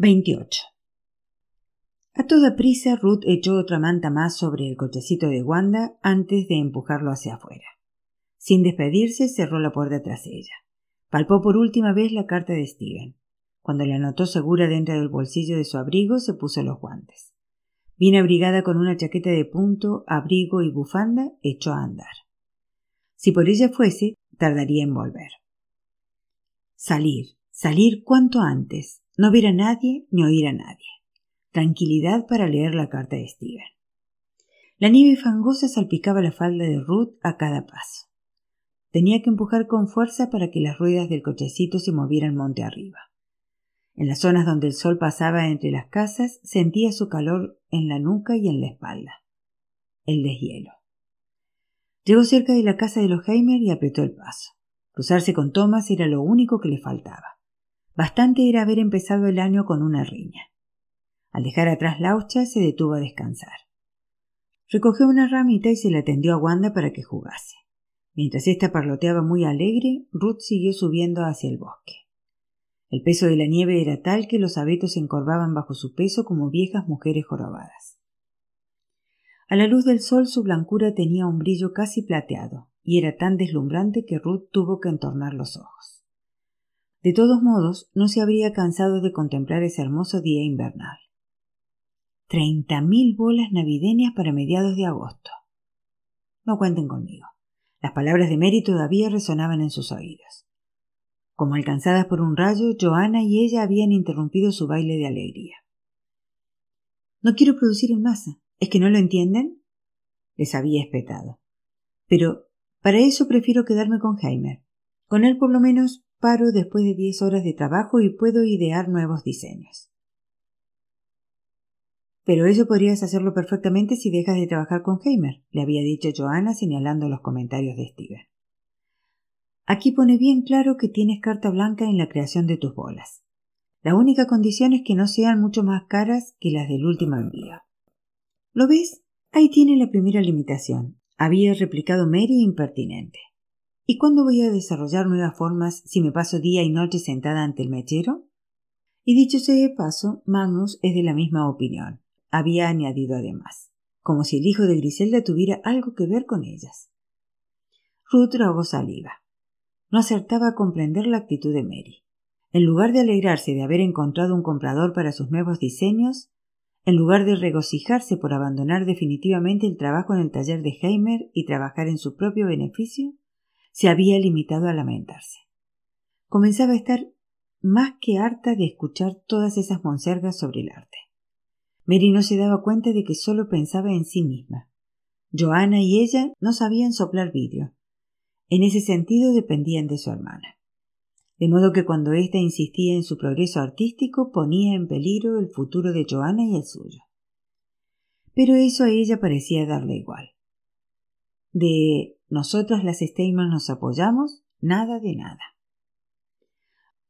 28. A toda prisa, Ruth echó otra manta más sobre el cochecito de Wanda antes de empujarlo hacia afuera. Sin despedirse, cerró la puerta tras ella. Palpó por última vez la carta de Steven. Cuando la notó segura dentro del bolsillo de su abrigo, se puso los guantes. Bien abrigada con una chaqueta de punto, abrigo y bufanda, echó a andar. Si por ella fuese, tardaría en volver. Salir, salir cuanto antes, no ver a nadie ni oír a nadie. Tranquilidad para leer la carta de Steven. La nieve fangosa salpicaba la falda de Ruth a cada paso. Tenía que empujar con fuerza para que las ruedas del cochecito se movieran monte arriba. En las zonas donde el sol pasaba entre las casas sentía su calor en la nuca y en la espalda. El deshielo. Llegó cerca de la casa de los Heimer y apretó el paso. Cruzarse con Thomas era lo único que le faltaba. Bastante era haber empezado el año con una riña. Al dejar atrás la hucha, se detuvo a descansar. Recogió una ramita y se la tendió a Wanda para que jugase. Mientras ésta parloteaba muy alegre, Ruth siguió subiendo hacia el bosque. El peso de la nieve era tal que los abetos se encorvaban bajo su peso como viejas mujeres jorobadas. A la luz del sol su blancura tenía un brillo casi plateado, y era tan deslumbrante que Ruth tuvo que entornar los ojos. De todos modos, no se habría cansado de contemplar ese hermoso día invernal. Treinta mil bolas navideñas para mediados de agosto. No cuenten conmigo. Las palabras de Mary todavía resonaban en sus oídos. Como alcanzadas por un rayo, Joana y ella habían interrumpido su baile de alegría. No quiero producir en masa. ¿Es que no lo entienden? Les había espetado. Pero para eso prefiero quedarme con Heimer. Con él por lo menos Paro después de diez horas de trabajo y puedo idear nuevos diseños. Pero eso podrías hacerlo perfectamente si dejas de trabajar con Heimer, le había dicho Joanna señalando los comentarios de Steven. Aquí pone bien claro que tienes carta blanca en la creación de tus bolas. La única condición es que no sean mucho más caras que las del último envío. ¿Lo ves? Ahí tiene la primera limitación, había replicado Mary impertinente. ¿Y cuándo voy a desarrollar nuevas formas si me paso día y noche sentada ante el mechero? Y dicho sea de paso, Magnus es de la misma opinión. Había añadido además, como si el hijo de Griselda tuviera algo que ver con ellas. Ruth tragó saliva. No acertaba a comprender la actitud de Mary. En lugar de alegrarse de haber encontrado un comprador para sus nuevos diseños, en lugar de regocijarse por abandonar definitivamente el trabajo en el taller de Heimer y trabajar en su propio beneficio, se había limitado a lamentarse. Comenzaba a estar más que harta de escuchar todas esas monsergas sobre el arte. Mary no se daba cuenta de que solo pensaba en sí misma. Joana y ella no sabían soplar vidrio. En ese sentido dependían de su hermana. De modo que cuando ésta insistía en su progreso artístico ponía en peligro el futuro de Joana y el suyo. Pero eso a ella parecía darle igual. De nosotras las Steinman nos apoyamos, nada de nada.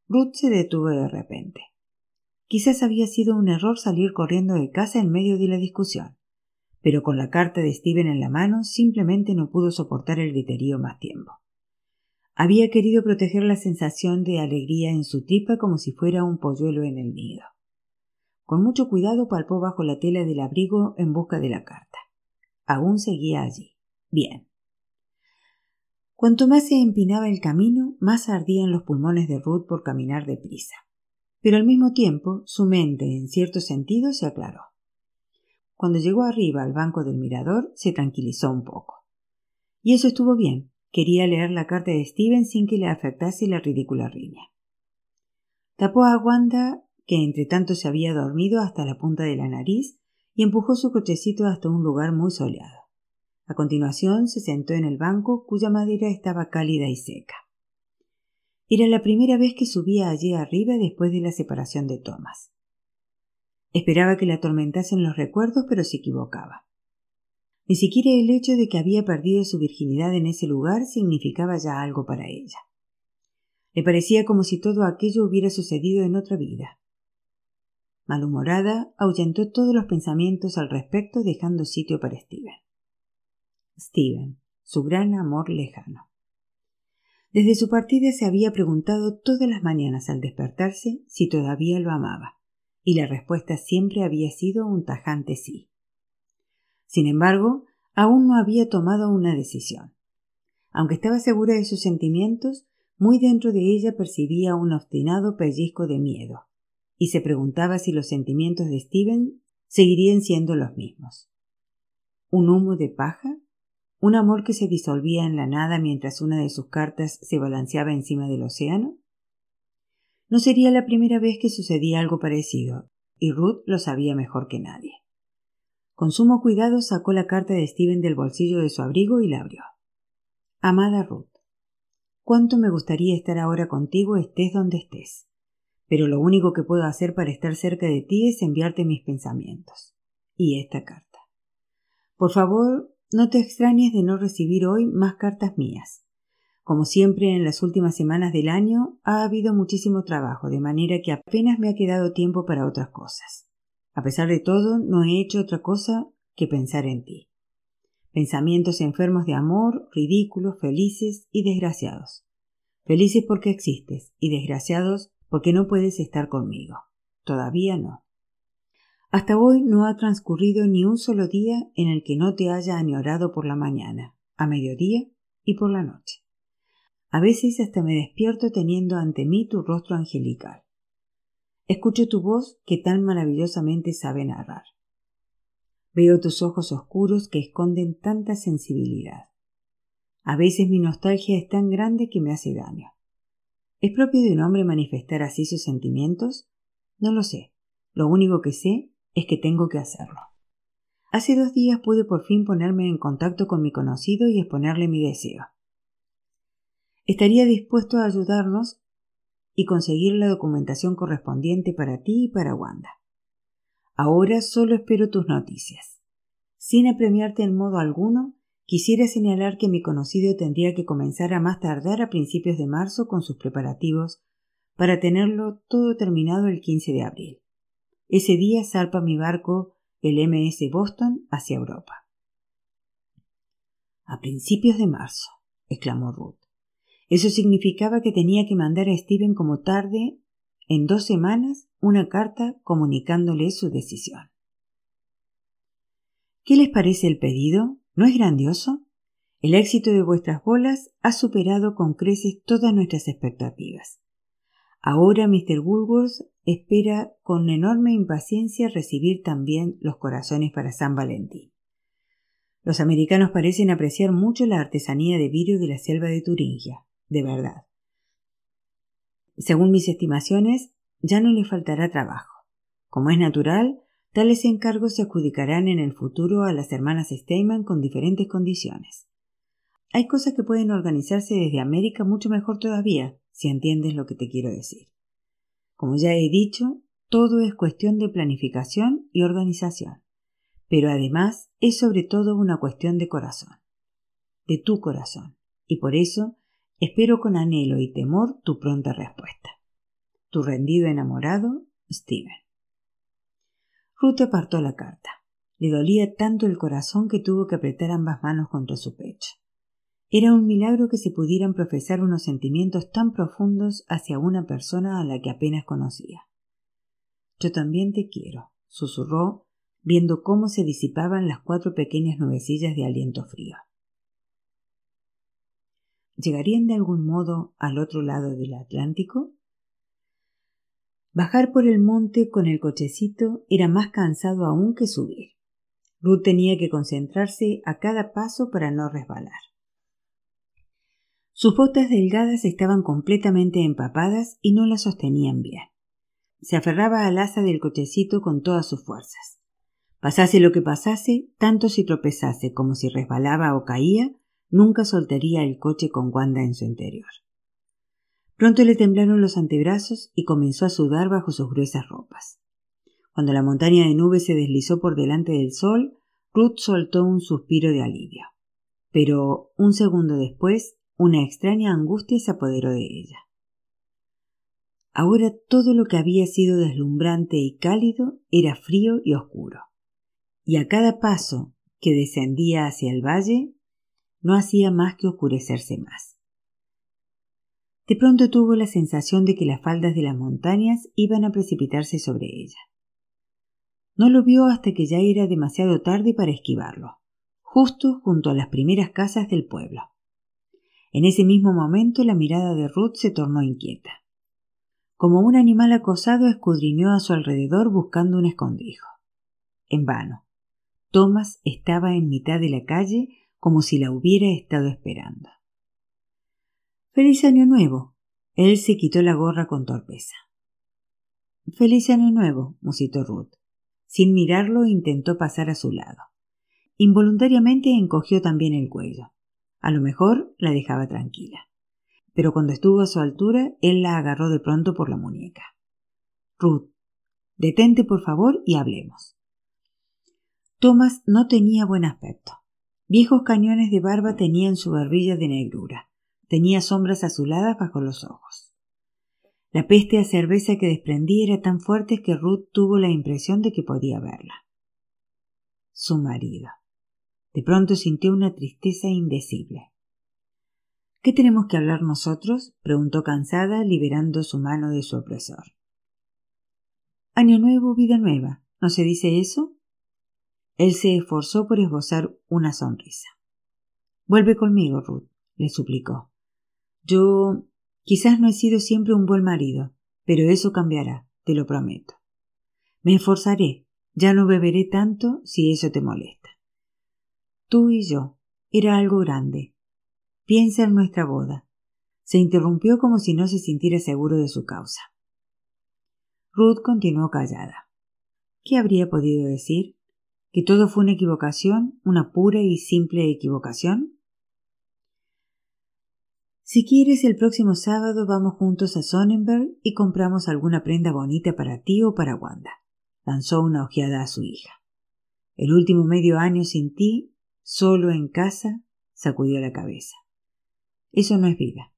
Ruth se detuvo de repente. Quizás había sido un error salir corriendo de casa en medio de la discusión, pero con la carta de Steven en la mano simplemente no pudo soportar el griterío más tiempo. Había querido proteger la sensación de alegría en su tripa como si fuera un polluelo en el nido. Con mucho cuidado palpó bajo la tela del abrigo en busca de la carta. Aún seguía allí. Bien. Cuanto más se empinaba el camino, más ardían los pulmones de Ruth por caminar deprisa. Pero al mismo tiempo, su mente, en cierto sentido, se aclaró. Cuando llegó arriba al banco del mirador, se tranquilizó un poco. Y eso estuvo bien. Quería leer la carta de Steven sin que le afectase la ridícula riña. Tapó a Wanda, que entre tanto se había dormido hasta la punta de la nariz, y empujó su cochecito hasta un lugar muy soleado. A continuación se sentó en el banco cuya madera estaba cálida y seca. Era la primera vez que subía allí arriba después de la separación de Thomas. Esperaba que le atormentasen los recuerdos, pero se equivocaba. Ni siquiera el hecho de que había perdido su virginidad en ese lugar significaba ya algo para ella. Le parecía como si todo aquello hubiera sucedido en otra vida. Malhumorada, ahuyentó todos los pensamientos al respecto, dejando sitio para Steven. Steven, su gran amor lejano. Desde su partida se había preguntado todas las mañanas al despertarse si todavía lo amaba, y la respuesta siempre había sido un tajante sí. Sin embargo, aún no había tomado una decisión. Aunque estaba segura de sus sentimientos, muy dentro de ella percibía un obstinado pellizco de miedo, y se preguntaba si los sentimientos de Steven seguirían siendo los mismos. ¿Un humo de paja? ¿Un amor que se disolvía en la nada mientras una de sus cartas se balanceaba encima del océano? No sería la primera vez que sucedía algo parecido, y Ruth lo sabía mejor que nadie. Con sumo cuidado sacó la carta de Steven del bolsillo de su abrigo y la abrió. Amada Ruth, cuánto me gustaría estar ahora contigo estés donde estés. Pero lo único que puedo hacer para estar cerca de ti es enviarte mis pensamientos. Y esta carta. Por favor, no te extrañes de no recibir hoy más cartas mías. Como siempre en las últimas semanas del año ha habido muchísimo trabajo, de manera que apenas me ha quedado tiempo para otras cosas. A pesar de todo, no he hecho otra cosa que pensar en ti. Pensamientos enfermos de amor, ridículos, felices y desgraciados. Felices porque existes y desgraciados porque no puedes estar conmigo. Todavía no. Hasta hoy no ha transcurrido ni un solo día en el que no te haya añorado por la mañana, a mediodía y por la noche. A veces hasta me despierto teniendo ante mí tu rostro angelical. Escucho tu voz que tan maravillosamente sabe narrar. Veo tus ojos oscuros que esconden tanta sensibilidad. A veces mi nostalgia es tan grande que me hace daño. ¿Es propio de un hombre manifestar así sus sentimientos? No lo sé. Lo único que sé es que tengo que hacerlo. Hace dos días pude por fin ponerme en contacto con mi conocido y exponerle mi deseo estaría dispuesto a ayudarnos y conseguir la documentación correspondiente para ti y para Wanda. Ahora solo espero tus noticias. Sin apremiarte en modo alguno, quisiera señalar que mi conocido tendría que comenzar a más tardar a principios de marzo con sus preparativos para tenerlo todo terminado el 15 de abril. Ese día zarpa mi barco, el MS Boston, hacia Europa. A principios de marzo, exclamó Ruth. Eso significaba que tenía que mandar a Steven como tarde, en dos semanas, una carta comunicándole su decisión. ¿Qué les parece el pedido? ¿No es grandioso? El éxito de vuestras bolas ha superado con creces todas nuestras expectativas. Ahora Mr. Woolworth espera con enorme impaciencia recibir también los corazones para San Valentín. Los americanos parecen apreciar mucho la artesanía de vidrio de la selva de Turingia de verdad. Según mis estimaciones, ya no le faltará trabajo. Como es natural, tales encargos se adjudicarán en el futuro a las hermanas Steinman con diferentes condiciones. Hay cosas que pueden organizarse desde América mucho mejor todavía, si entiendes lo que te quiero decir. Como ya he dicho, todo es cuestión de planificación y organización, pero además es sobre todo una cuestión de corazón, de tu corazón, y por eso Espero con anhelo y temor tu pronta respuesta. Tu rendido enamorado, Steven. Ruth apartó la carta. Le dolía tanto el corazón que tuvo que apretar ambas manos contra su pecho. Era un milagro que se pudieran profesar unos sentimientos tan profundos hacia una persona a la que apenas conocía. Yo también te quiero, susurró, viendo cómo se disipaban las cuatro pequeñas nubecillas de aliento frío. ¿Llegarían de algún modo al otro lado del Atlántico? Bajar por el monte con el cochecito era más cansado aún que subir. Ruth tenía que concentrarse a cada paso para no resbalar. Sus botas delgadas estaban completamente empapadas y no las sostenían bien. Se aferraba al asa del cochecito con todas sus fuerzas. Pasase lo que pasase, tanto si tropezase como si resbalaba o caía, nunca soltaría el coche con Wanda en su interior. Pronto le temblaron los antebrazos y comenzó a sudar bajo sus gruesas ropas. Cuando la montaña de nubes se deslizó por delante del sol, Ruth soltó un suspiro de alivio. Pero un segundo después, una extraña angustia se apoderó de ella. Ahora todo lo que había sido deslumbrante y cálido era frío y oscuro. Y a cada paso que descendía hacia el valle, no hacía más que oscurecerse más. De pronto tuvo la sensación de que las faldas de las montañas iban a precipitarse sobre ella. No lo vio hasta que ya era demasiado tarde para esquivarlo, justo junto a las primeras casas del pueblo. En ese mismo momento la mirada de Ruth se tornó inquieta. Como un animal acosado escudriñó a su alrededor buscando un escondrijo. En vano. Thomas estaba en mitad de la calle como si la hubiera estado esperando. Feliz año nuevo. Él se quitó la gorra con torpeza. Feliz año nuevo, musitó Ruth. Sin mirarlo intentó pasar a su lado. Involuntariamente encogió también el cuello. A lo mejor la dejaba tranquila. Pero cuando estuvo a su altura, él la agarró de pronto por la muñeca. Ruth, detente por favor y hablemos. Thomas no tenía buen aspecto. Viejos cañones de barba tenían su barbilla de negrura. Tenía sombras azuladas bajo los ojos. La peste a cerveza que desprendía era tan fuerte que Ruth tuvo la impresión de que podía verla. Su marido. De pronto sintió una tristeza indecible. ¿Qué tenemos que hablar nosotros? preguntó cansada, liberando su mano de su opresor. Año nuevo, vida nueva. ¿No se dice eso? Él se esforzó por esbozar una sonrisa. Vuelve conmigo, Ruth, le suplicó. Yo quizás no he sido siempre un buen marido, pero eso cambiará, te lo prometo. Me esforzaré, ya no beberé tanto si eso te molesta. Tú y yo, era algo grande. Piensa en nuestra boda. Se interrumpió como si no se sintiera seguro de su causa. Ruth continuó callada. ¿Qué habría podido decir? que todo fue una equivocación, una pura y simple equivocación? Si quieres, el próximo sábado vamos juntos a Sonnenberg y compramos alguna prenda bonita para ti o para Wanda. Lanzó una ojeada a su hija. El último medio año sin ti, solo en casa, sacudió la cabeza. Eso no es vida.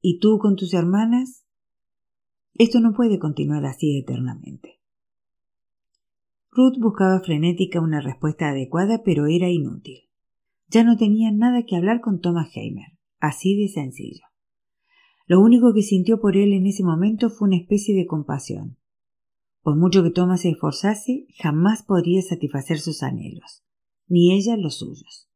¿Y tú con tus hermanas? Esto no puede continuar así eternamente. Ruth buscaba frenética una respuesta adecuada, pero era inútil. Ya no tenía nada que hablar con Thomas Heimer, así de sencillo. Lo único que sintió por él en ese momento fue una especie de compasión. Por mucho que Thomas se esforzase, jamás podría satisfacer sus anhelos, ni ella los suyos.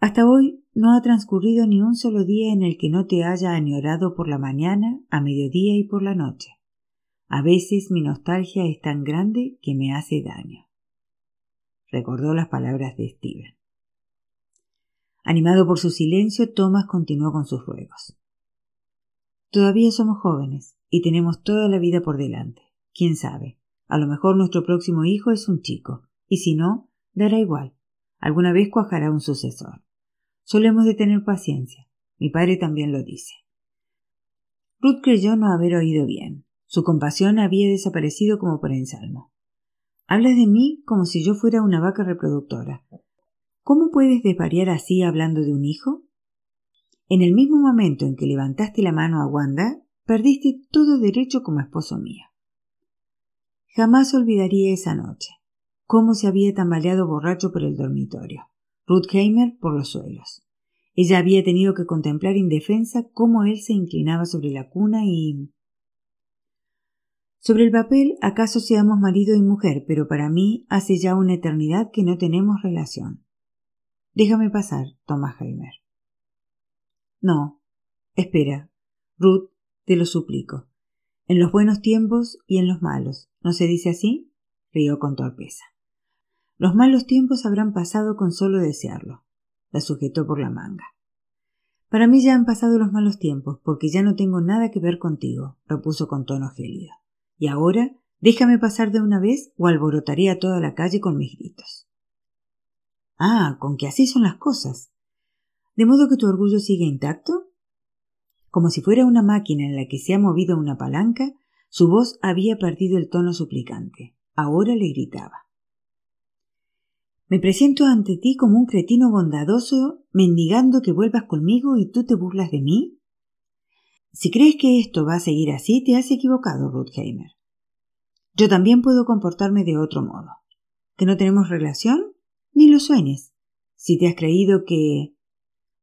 Hasta hoy no ha transcurrido ni un solo día en el que no te haya añorado por la mañana, a mediodía y por la noche. A veces mi nostalgia es tan grande que me hace daño. Recordó las palabras de Steven. Animado por su silencio, Thomas continuó con sus ruegos. Todavía somos jóvenes y tenemos toda la vida por delante. Quién sabe, a lo mejor nuestro próximo hijo es un chico, y si no, dará igual. Alguna vez cuajará un sucesor. Solemos de tener paciencia. Mi padre también lo dice. Ruth creyó no haber oído bien. Su compasión había desaparecido como por ensalmo. Hablas de mí como si yo fuera una vaca reproductora. ¿Cómo puedes desvariar así hablando de un hijo? En el mismo momento en que levantaste la mano a Wanda, perdiste todo derecho como esposo mío. Jamás olvidaría esa noche, cómo se había tambaleado borracho por el dormitorio, Ruth Heimer por los suelos. Ella había tenido que contemplar indefensa cómo él se inclinaba sobre la cuna y sobre el papel acaso seamos marido y mujer, pero para mí hace ya una eternidad que no tenemos relación. Déjame pasar, Thomas Heimer. No. Espera. Ruth, te lo suplico. En los buenos tiempos y en los malos. ¿No se dice así? rió con torpeza. Los malos tiempos habrán pasado con solo desearlo. La sujetó por la manga. Para mí ya han pasado los malos tiempos, porque ya no tengo nada que ver contigo, repuso con tono gélido. Y ahora déjame pasar de una vez o alborotaré a toda la calle con mis gritos. Ah, con que así son las cosas. ¿De modo que tu orgullo sigue intacto? Como si fuera una máquina en la que se ha movido una palanca, su voz había perdido el tono suplicante. Ahora le gritaba. Me presento ante ti como un cretino bondadoso, mendigando que vuelvas conmigo y tú te burlas de mí. Si crees que esto va a seguir así, te has equivocado, Ruthheimer. Yo también puedo comportarme de otro modo. ¿Que no tenemos relación? Ni lo sueñes. Si te has creído que.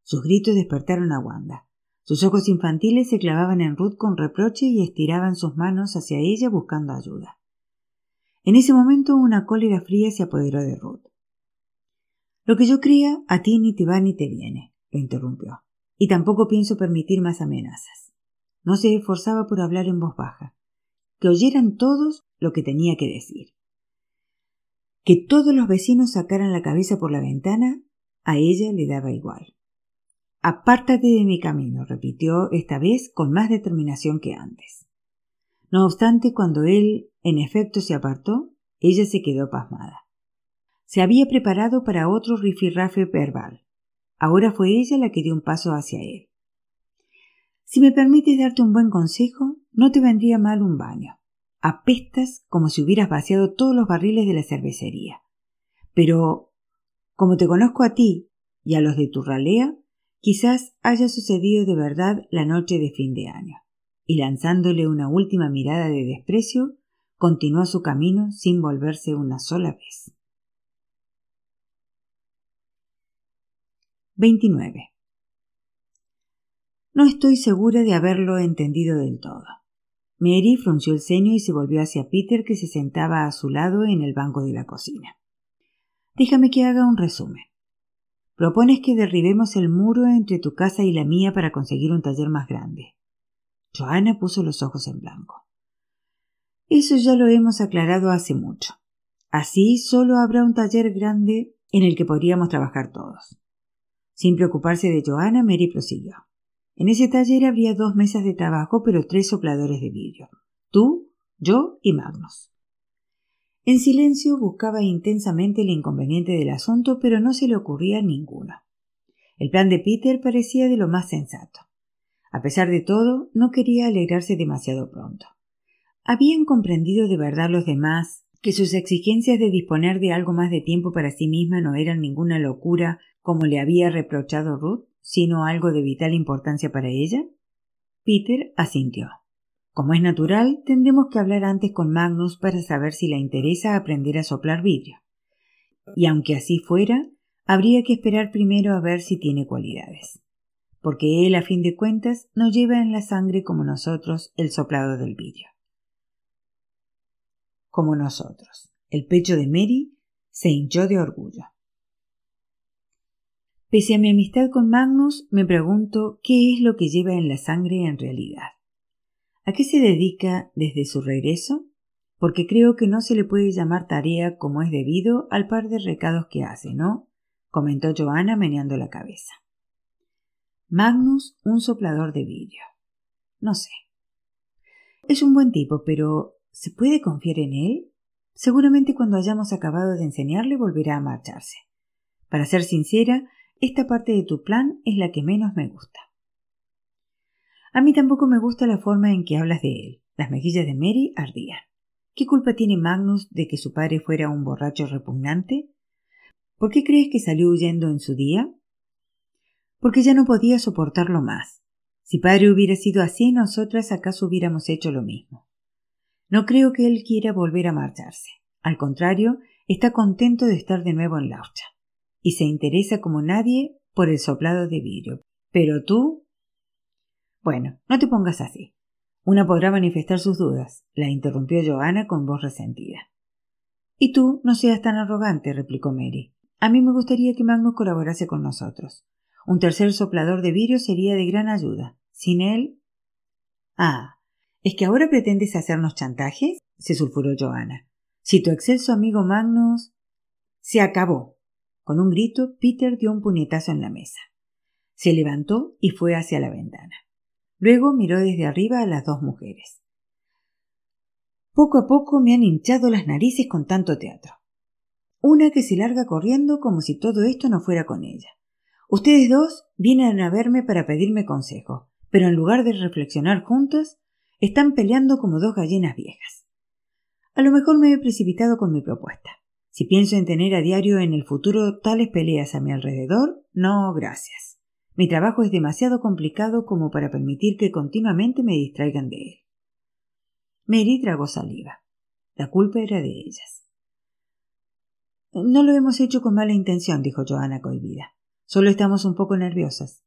Sus gritos despertaron a Wanda. Sus ojos infantiles se clavaban en Ruth con reproche y estiraban sus manos hacia ella buscando ayuda. En ese momento una cólera fría se apoderó de Ruth. Lo que yo cría a ti ni te va ni te viene, lo interrumpió, y tampoco pienso permitir más amenazas. No se esforzaba por hablar en voz baja, que oyeran todos lo que tenía que decir. Que todos los vecinos sacaran la cabeza por la ventana, a ella le daba igual. Apártate de mi camino, repitió esta vez con más determinación que antes. No obstante, cuando él en efecto se apartó, ella se quedó pasmada. Se había preparado para otro rifirrafe verbal. Ahora fue ella la que dio un paso hacia él. Si me permites darte un buen consejo, no te vendría mal un baño. Apestas como si hubieras vaciado todos los barriles de la cervecería. Pero, como te conozco a ti y a los de tu ralea, quizás haya sucedido de verdad la noche de fin de año y lanzándole una última mirada de desprecio, continuó su camino sin volverse una sola vez. 29. No estoy segura de haberlo entendido del todo. Mary frunció el ceño y se volvió hacia Peter que se sentaba a su lado en el banco de la cocina. Déjame que haga un resumen. Propones que derribemos el muro entre tu casa y la mía para conseguir un taller más grande. Joana puso los ojos en blanco. Eso ya lo hemos aclarado hace mucho. Así solo habrá un taller grande en el que podríamos trabajar todos. Sin preocuparse de Joana, Mary prosiguió. En ese taller habría dos mesas de trabajo, pero tres sopladores de vidrio. Tú, yo y Magnus. En silencio buscaba intensamente el inconveniente del asunto, pero no se le ocurría ninguno. El plan de Peter parecía de lo más sensato. A pesar de todo, no quería alegrarse demasiado pronto. ¿Habían comprendido de verdad los demás que sus exigencias de disponer de algo más de tiempo para sí misma no eran ninguna locura como le había reprochado Ruth, sino algo de vital importancia para ella? Peter asintió. Como es natural, tendremos que hablar antes con Magnus para saber si le interesa aprender a soplar vidrio. Y aunque así fuera, habría que esperar primero a ver si tiene cualidades porque él a fin de cuentas no lleva en la sangre como nosotros el soplado del vidrio. Como nosotros. El pecho de Mary se hinchó de orgullo. Pese a mi amistad con Magnus, me pregunto qué es lo que lleva en la sangre en realidad. ¿A qué se dedica desde su regreso? Porque creo que no se le puede llamar tarea como es debido al par de recados que hace, ¿no? comentó Joana meneando la cabeza. Magnus, un soplador de vidrio. No sé. Es un buen tipo, pero ¿se puede confiar en él? Seguramente cuando hayamos acabado de enseñarle volverá a marcharse. Para ser sincera, esta parte de tu plan es la que menos me gusta. A mí tampoco me gusta la forma en que hablas de él. Las mejillas de Mary ardían. ¿Qué culpa tiene Magnus de que su padre fuera un borracho repugnante? ¿Por qué crees que salió huyendo en su día? porque ya no podía soportarlo más. Si padre hubiera sido así, nosotras acaso hubiéramos hecho lo mismo. No creo que él quiera volver a marcharse. Al contrario, está contento de estar de nuevo en Laucha. Y se interesa como nadie por el soplado de vidrio. Pero tú. Bueno, no te pongas así. Una podrá manifestar sus dudas, la interrumpió Joana con voz resentida. Y tú no seas tan arrogante, replicó Mary. A mí me gustaría que Magnus colaborase con nosotros. Un tercer soplador de vidrio sería de gran ayuda. Sin él. Ah. ¿Es que ahora pretendes hacernos chantajes? se sulfuró Joana. Si tu excelso amigo Magnus. Se acabó. Con un grito, Peter dio un puñetazo en la mesa. Se levantó y fue hacia la ventana. Luego miró desde arriba a las dos mujeres. Poco a poco me han hinchado las narices con tanto teatro. Una que se larga corriendo como si todo esto no fuera con ella. Ustedes dos vienen a verme para pedirme consejo, pero en lugar de reflexionar juntas, están peleando como dos gallinas viejas. A lo mejor me he precipitado con mi propuesta. Si pienso en tener a diario en el futuro tales peleas a mi alrededor, no, gracias. Mi trabajo es demasiado complicado como para permitir que continuamente me distraigan de él. Mary tragó saliva. La culpa era de ellas. No lo hemos hecho con mala intención, dijo Joana cohibida. Solo estamos un poco nerviosas.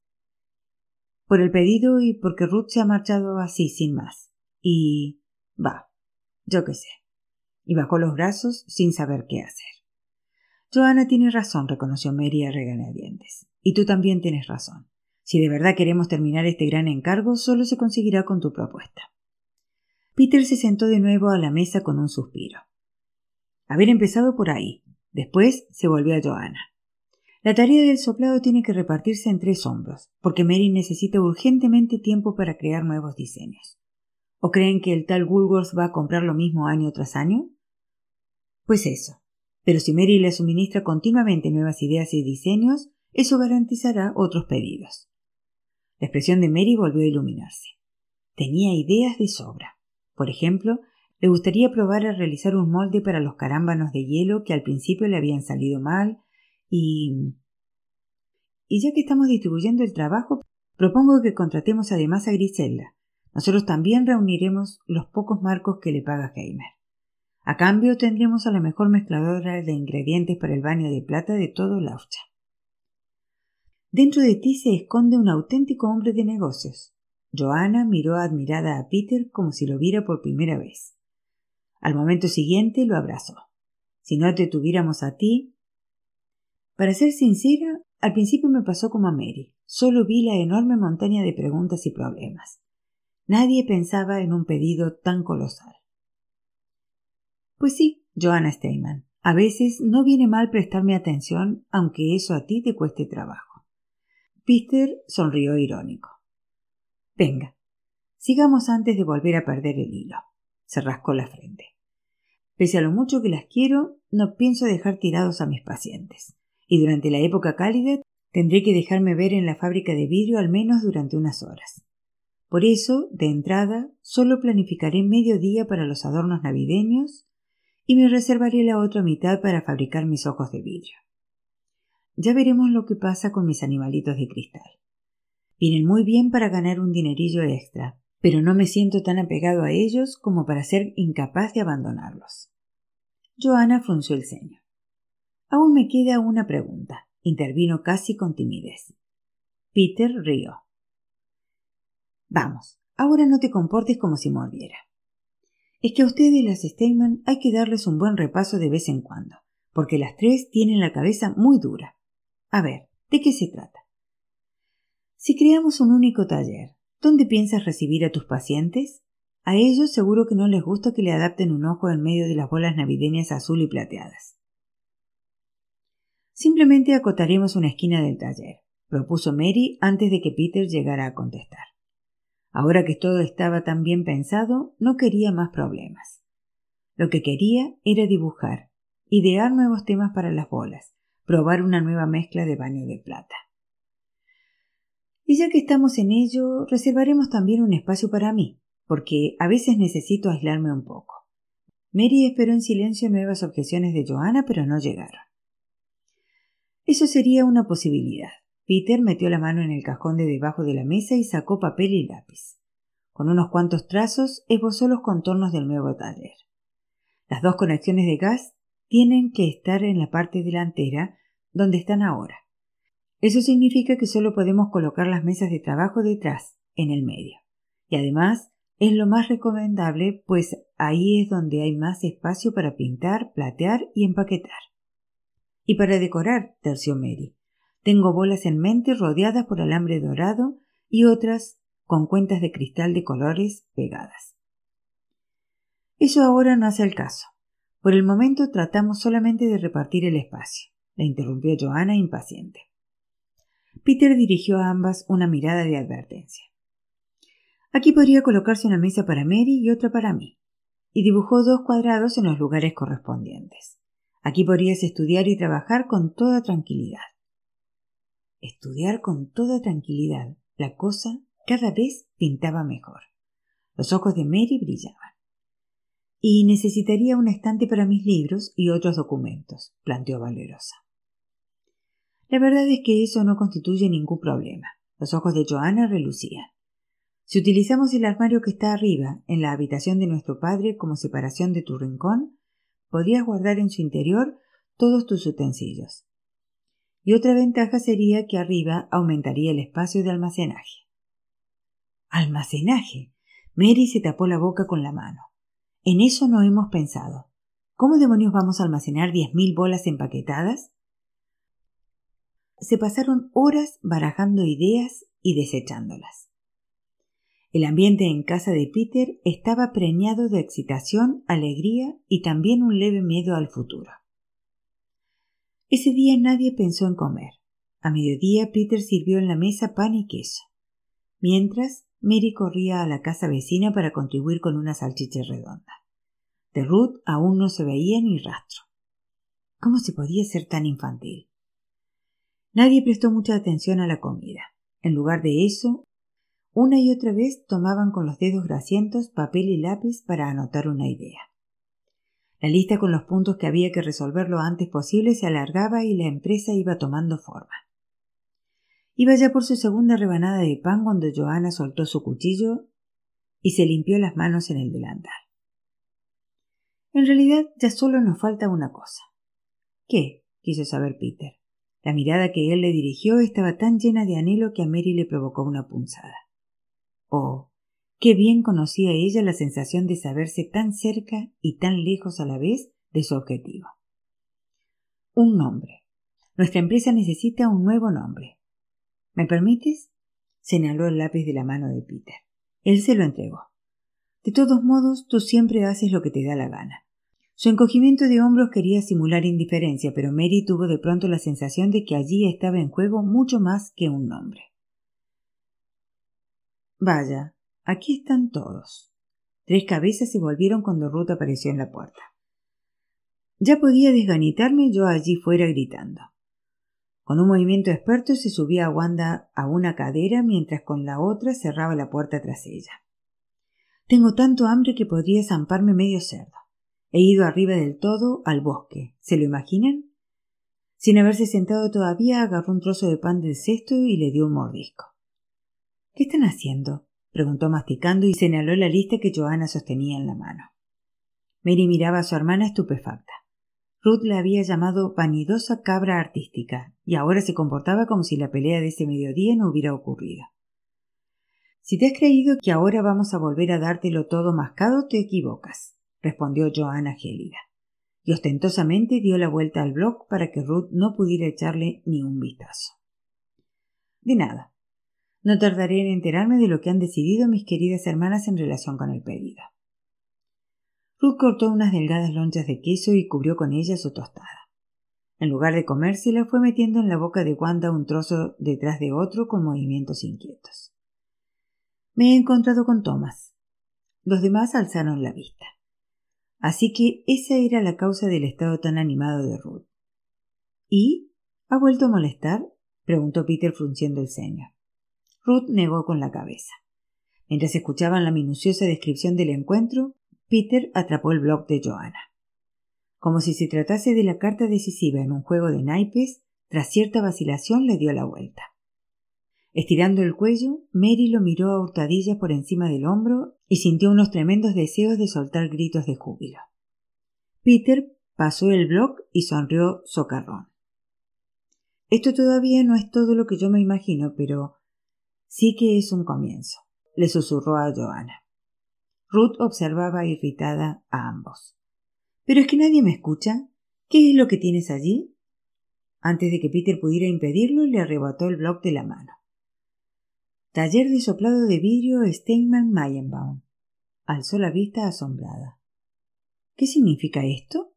Por el pedido y porque Ruth se ha marchado así, sin más. Y... va, yo qué sé. Y bajó los brazos sin saber qué hacer. Joana tiene razón, reconoció Mary a regañadientes. Y tú también tienes razón. Si de verdad queremos terminar este gran encargo, solo se conseguirá con tu propuesta. Peter se sentó de nuevo a la mesa con un suspiro. Haber empezado por ahí. Después se volvió a Joana. La tarea del soplado tiene que repartirse en tres hombros, porque Mary necesita urgentemente tiempo para crear nuevos diseños. ¿O creen que el tal Woolworth va a comprar lo mismo año tras año? Pues eso. Pero si Mary le suministra continuamente nuevas ideas y diseños, eso garantizará otros pedidos. La expresión de Mary volvió a iluminarse. Tenía ideas de sobra. Por ejemplo, le gustaría probar a realizar un molde para los carámbanos de hielo que al principio le habían salido mal y... Y ya que estamos distribuyendo el trabajo, propongo que contratemos además a Griselda. Nosotros también reuniremos los pocos marcos que le paga Heimer. A cambio tendremos a la mejor mezcladora de ingredientes para el baño de plata de todo Laucha. Dentro de ti se esconde un auténtico hombre de negocios. Joanna miró admirada a Peter como si lo viera por primera vez. Al momento siguiente lo abrazó. Si no te tuviéramos a ti. Para ser sincera, al principio me pasó como a Mary. Solo vi la enorme montaña de preguntas y problemas. Nadie pensaba en un pedido tan colosal. Pues sí, Joanna Steinman. A veces no viene mal prestarme atención, aunque eso a ti te cueste trabajo. Peter sonrió irónico. Venga, sigamos antes de volver a perder el hilo. Se rascó la frente. Pese a lo mucho que las quiero, no pienso dejar tirados a mis pacientes. Y durante la época cálida tendré que dejarme ver en la fábrica de vidrio al menos durante unas horas. Por eso, de entrada, solo planificaré medio día para los adornos navideños y me reservaré la otra mitad para fabricar mis ojos de vidrio. Ya veremos lo que pasa con mis animalitos de cristal. Vienen muy bien para ganar un dinerillo extra, pero no me siento tan apegado a ellos como para ser incapaz de abandonarlos. Joana frunció el ceño. Aún me queda una pregunta, intervino casi con timidez. Peter rió. Vamos, ahora no te comportes como si mordiera. Es que a ustedes las Steinman hay que darles un buen repaso de vez en cuando, porque las tres tienen la cabeza muy dura. A ver, ¿de qué se trata? Si creamos un único taller, ¿dónde piensas recibir a tus pacientes? A ellos seguro que no les gusta que le adapten un ojo en medio de las bolas navideñas azul y plateadas. Simplemente acotaremos una esquina del taller, propuso Mary antes de que Peter llegara a contestar. Ahora que todo estaba tan bien pensado, no quería más problemas. Lo que quería era dibujar, idear nuevos temas para las bolas, probar una nueva mezcla de baño de plata. Y ya que estamos en ello, reservaremos también un espacio para mí, porque a veces necesito aislarme un poco. Mary esperó en silencio nuevas objeciones de Joanna, pero no llegaron. Eso sería una posibilidad. Peter metió la mano en el cajón de debajo de la mesa y sacó papel y lápiz. Con unos cuantos trazos esbozó los contornos del nuevo taller. Las dos conexiones de gas tienen que estar en la parte delantera donde están ahora. Eso significa que solo podemos colocar las mesas de trabajo detrás, en el medio. Y además es lo más recomendable, pues ahí es donde hay más espacio para pintar, platear y empaquetar. Y para decorar, terció Mary. Tengo bolas en mente rodeadas por alambre dorado y otras con cuentas de cristal de colores pegadas. Eso ahora no hace el caso. Por el momento tratamos solamente de repartir el espacio, le interrumpió Joana impaciente. Peter dirigió a ambas una mirada de advertencia. Aquí podría colocarse una mesa para Mary y otra para mí, y dibujó dos cuadrados en los lugares correspondientes. Aquí podrías estudiar y trabajar con toda tranquilidad. Estudiar con toda tranquilidad. La cosa cada vez pintaba mejor. Los ojos de Mary brillaban. Y necesitaría un estante para mis libros y otros documentos, planteó Valerosa. La verdad es que eso no constituye ningún problema. Los ojos de Joana relucían. Si utilizamos el armario que está arriba, en la habitación de nuestro padre, como separación de tu rincón, podrías guardar en su interior todos tus utensilios. Y otra ventaja sería que arriba aumentaría el espacio de almacenaje. ¿Almacenaje? Mary se tapó la boca con la mano. En eso no hemos pensado. ¿Cómo demonios vamos a almacenar diez mil bolas empaquetadas? Se pasaron horas barajando ideas y desechándolas. El ambiente en casa de Peter estaba preñado de excitación, alegría y también un leve miedo al futuro. Ese día nadie pensó en comer. A mediodía Peter sirvió en la mesa pan y queso. Mientras, Mary corría a la casa vecina para contribuir con una salchicha redonda. De Ruth aún no se veía ni rastro. ¿Cómo se podía ser tan infantil? Nadie prestó mucha atención a la comida. En lugar de eso, una y otra vez tomaban con los dedos grasientos papel y lápiz para anotar una idea. La lista con los puntos que había que resolver lo antes posible se alargaba y la empresa iba tomando forma. Iba ya por su segunda rebanada de pan cuando Joana soltó su cuchillo y se limpió las manos en el delantal. En realidad ya solo nos falta una cosa. ¿Qué? quiso saber Peter. La mirada que él le dirigió estaba tan llena de anhelo que a Mary le provocó una punzada. Oh, qué bien conocía ella la sensación de saberse tan cerca y tan lejos a la vez de su objetivo. Un nombre. Nuestra empresa necesita un nuevo nombre. ¿Me permites? señaló el lápiz de la mano de Peter. Él se lo entregó. De todos modos, tú siempre haces lo que te da la gana. Su encogimiento de hombros quería simular indiferencia, pero Mary tuvo de pronto la sensación de que allí estaba en juego mucho más que un nombre. Vaya, aquí están todos. Tres cabezas se volvieron cuando Ruth apareció en la puerta. Ya podía desganitarme yo allí fuera gritando. Con un movimiento experto se subía a Wanda a una cadera mientras con la otra cerraba la puerta tras ella. Tengo tanto hambre que podría zamparme medio cerdo. He ido arriba del todo al bosque. ¿Se lo imaginan? Sin haberse sentado todavía, agarró un trozo de pan del cesto y le dio un mordisco. ¿Qué están haciendo? Preguntó masticando y señaló la lista que Joana sostenía en la mano. Mary miraba a su hermana estupefacta. Ruth la había llamado vanidosa cabra artística, y ahora se comportaba como si la pelea de ese mediodía no hubiera ocurrido. Si te has creído que ahora vamos a volver a dártelo todo mascado, te equivocas, respondió Joana gélida, y ostentosamente dio la vuelta al blog para que Ruth no pudiera echarle ni un vistazo. De nada, no tardaré en enterarme de lo que han decidido mis queridas hermanas en relación con el pedido. Ruth cortó unas delgadas lonchas de queso y cubrió con ellas su tostada. En lugar de comérsela, fue metiendo en la boca de Wanda un trozo detrás de otro con movimientos inquietos. Me he encontrado con Thomas. Los demás alzaron la vista. Así que esa era la causa del estado tan animado de Ruth. ¿Y? ¿Ha vuelto a molestar? preguntó Peter frunciendo el ceño. Ruth negó con la cabeza. Mientras escuchaban la minuciosa descripción del encuentro, Peter atrapó el blog de Joanna. Como si se tratase de la carta decisiva en un juego de naipes, tras cierta vacilación le dio la vuelta. Estirando el cuello, Mary lo miró a hurtadillas por encima del hombro y sintió unos tremendos deseos de soltar gritos de júbilo. Peter pasó el blog y sonrió socarrón. Esto todavía no es todo lo que yo me imagino, pero Sí que es un comienzo, le susurró a Joana. Ruth observaba irritada a ambos. Pero es que nadie me escucha. ¿Qué es lo que tienes allí? Antes de que Peter pudiera impedirlo, le arrebató el bloc de la mano. Taller de soplado de vidrio Steinman Mayenbaum. Alzó la vista asombrada. ¿Qué significa esto?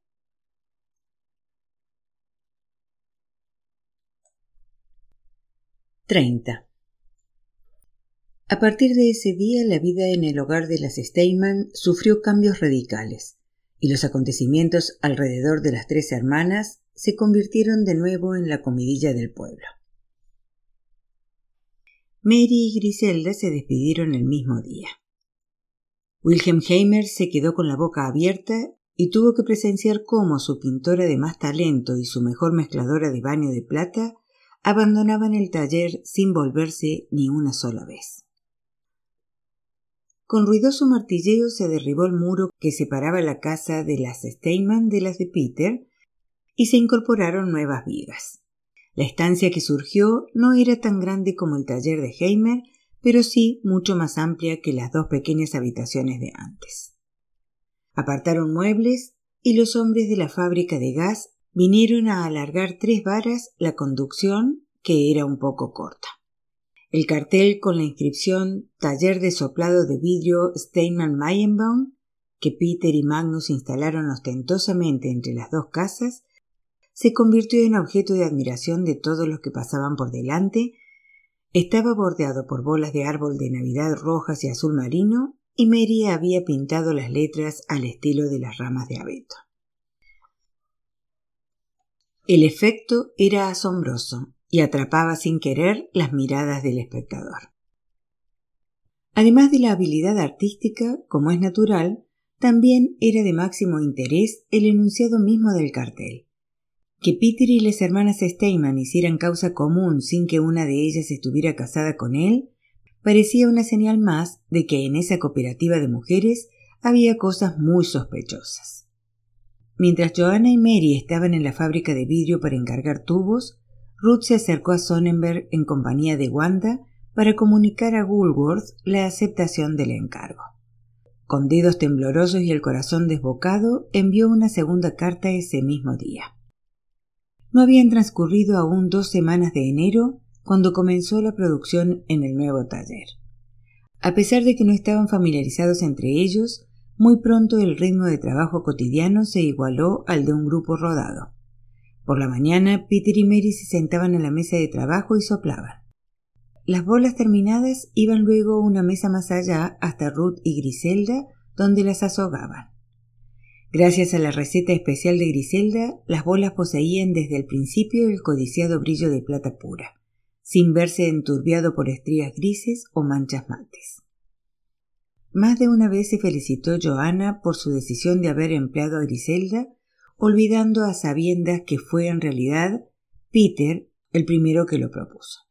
Treinta. A partir de ese día la vida en el hogar de las Steinman sufrió cambios radicales, y los acontecimientos alrededor de las tres hermanas se convirtieron de nuevo en la comidilla del pueblo. Mary y Griselda se despidieron el mismo día. Wilhelm Heimer se quedó con la boca abierta y tuvo que presenciar cómo su pintora de más talento y su mejor mezcladora de baño de plata abandonaban el taller sin volverse ni una sola vez. Con ruidoso martilleo se derribó el muro que separaba la casa de las Steinman de las de Peter y se incorporaron nuevas vigas. La estancia que surgió no era tan grande como el taller de Heimer, pero sí mucho más amplia que las dos pequeñas habitaciones de antes. Apartaron muebles y los hombres de la fábrica de gas vinieron a alargar tres varas la conducción, que era un poco corta. El cartel con la inscripción Taller de soplado de vidrio Steinman Mayenbaum, que Peter y Magnus instalaron ostentosamente entre las dos casas, se convirtió en objeto de admiración de todos los que pasaban por delante, estaba bordeado por bolas de árbol de Navidad rojas y azul marino, y Mary había pintado las letras al estilo de las ramas de abeto. El efecto era asombroso y atrapaba sin querer las miradas del espectador. Además de la habilidad artística, como es natural, también era de máximo interés el enunciado mismo del cartel. Que Peter y las hermanas Steinman hicieran causa común sin que una de ellas estuviera casada con él, parecía una señal más de que en esa cooperativa de mujeres había cosas muy sospechosas. Mientras Joanna y Mary estaban en la fábrica de vidrio para encargar tubos, Ruth se acercó a Sonnenberg en compañía de Wanda para comunicar a Woolworth la aceptación del encargo. Con dedos temblorosos y el corazón desbocado, envió una segunda carta ese mismo día. No habían transcurrido aún dos semanas de enero cuando comenzó la producción en el nuevo taller. A pesar de que no estaban familiarizados entre ellos, muy pronto el ritmo de trabajo cotidiano se igualó al de un grupo rodado. Por la mañana, Peter y Mary se sentaban en la mesa de trabajo y soplaban. Las bolas terminadas iban luego una mesa más allá hasta Ruth y Griselda, donde las azogaban. Gracias a la receta especial de Griselda, las bolas poseían desde el principio el codiciado brillo de plata pura, sin verse enturbiado por estrías grises o manchas mates. Más de una vez se felicitó Johanna por su decisión de haber empleado a Griselda, olvidando a sabiendas que fue en realidad Peter el primero que lo propuso.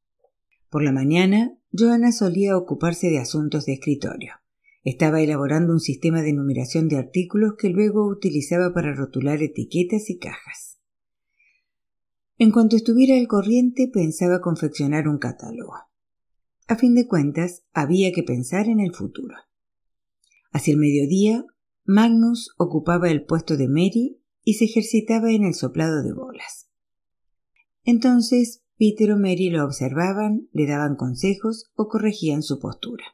Por la mañana, Johanna solía ocuparse de asuntos de escritorio. Estaba elaborando un sistema de numeración de artículos que luego utilizaba para rotular etiquetas y cajas. En cuanto estuviera al corriente, pensaba confeccionar un catálogo. A fin de cuentas, había que pensar en el futuro. Hacia el mediodía, Magnus ocupaba el puesto de Mary y se ejercitaba en el soplado de bolas. Entonces Peter o Mary lo observaban, le daban consejos o corregían su postura.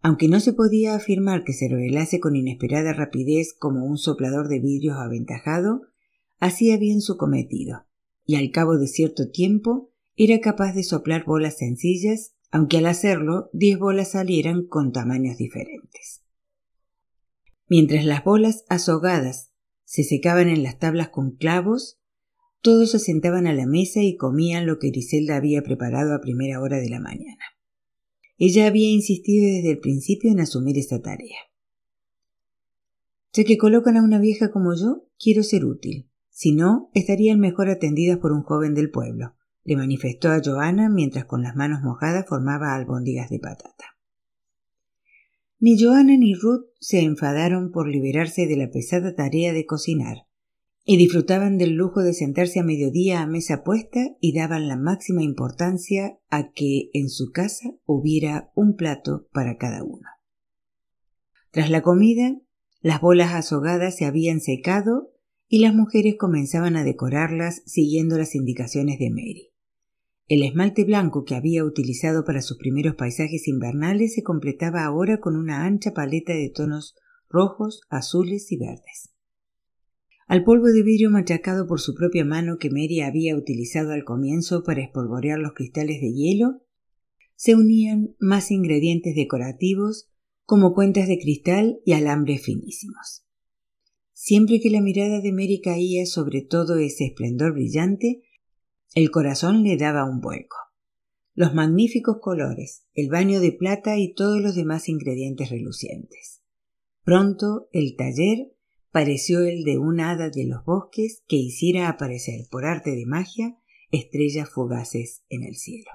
Aunque no se podía afirmar que se revelase con inesperada rapidez como un soplador de vidrios aventajado, hacía bien su cometido, y al cabo de cierto tiempo era capaz de soplar bolas sencillas, aunque al hacerlo diez bolas salieran con tamaños diferentes. Mientras las bolas azogadas se secaban en las tablas con clavos, todos se sentaban a la mesa y comían lo que Griselda había preparado a primera hora de la mañana. Ella había insistido desde el principio en asumir esta tarea. Ya que colocan a una vieja como yo, quiero ser útil. Si no, estarían mejor atendidas por un joven del pueblo, le manifestó a Joana mientras con las manos mojadas formaba albóndigas de patata. Ni Joanna ni Ruth se enfadaron por liberarse de la pesada tarea de cocinar, y disfrutaban del lujo de sentarse a mediodía a mesa puesta y daban la máxima importancia a que en su casa hubiera un plato para cada uno. Tras la comida, las bolas azogadas se habían secado y las mujeres comenzaban a decorarlas siguiendo las indicaciones de Mary. El esmalte blanco que había utilizado para sus primeros paisajes invernales se completaba ahora con una ancha paleta de tonos rojos, azules y verdes. Al polvo de vidrio machacado por su propia mano que Mary había utilizado al comienzo para espolvorear los cristales de hielo, se unían más ingredientes decorativos como cuentas de cristal y alambres finísimos. Siempre que la mirada de Mary caía sobre todo ese esplendor brillante, el corazón le daba un vuelco. Los magníficos colores, el baño de plata y todos los demás ingredientes relucientes. Pronto el taller pareció el de un hada de los bosques que hiciera aparecer por arte de magia estrellas fugaces en el cielo.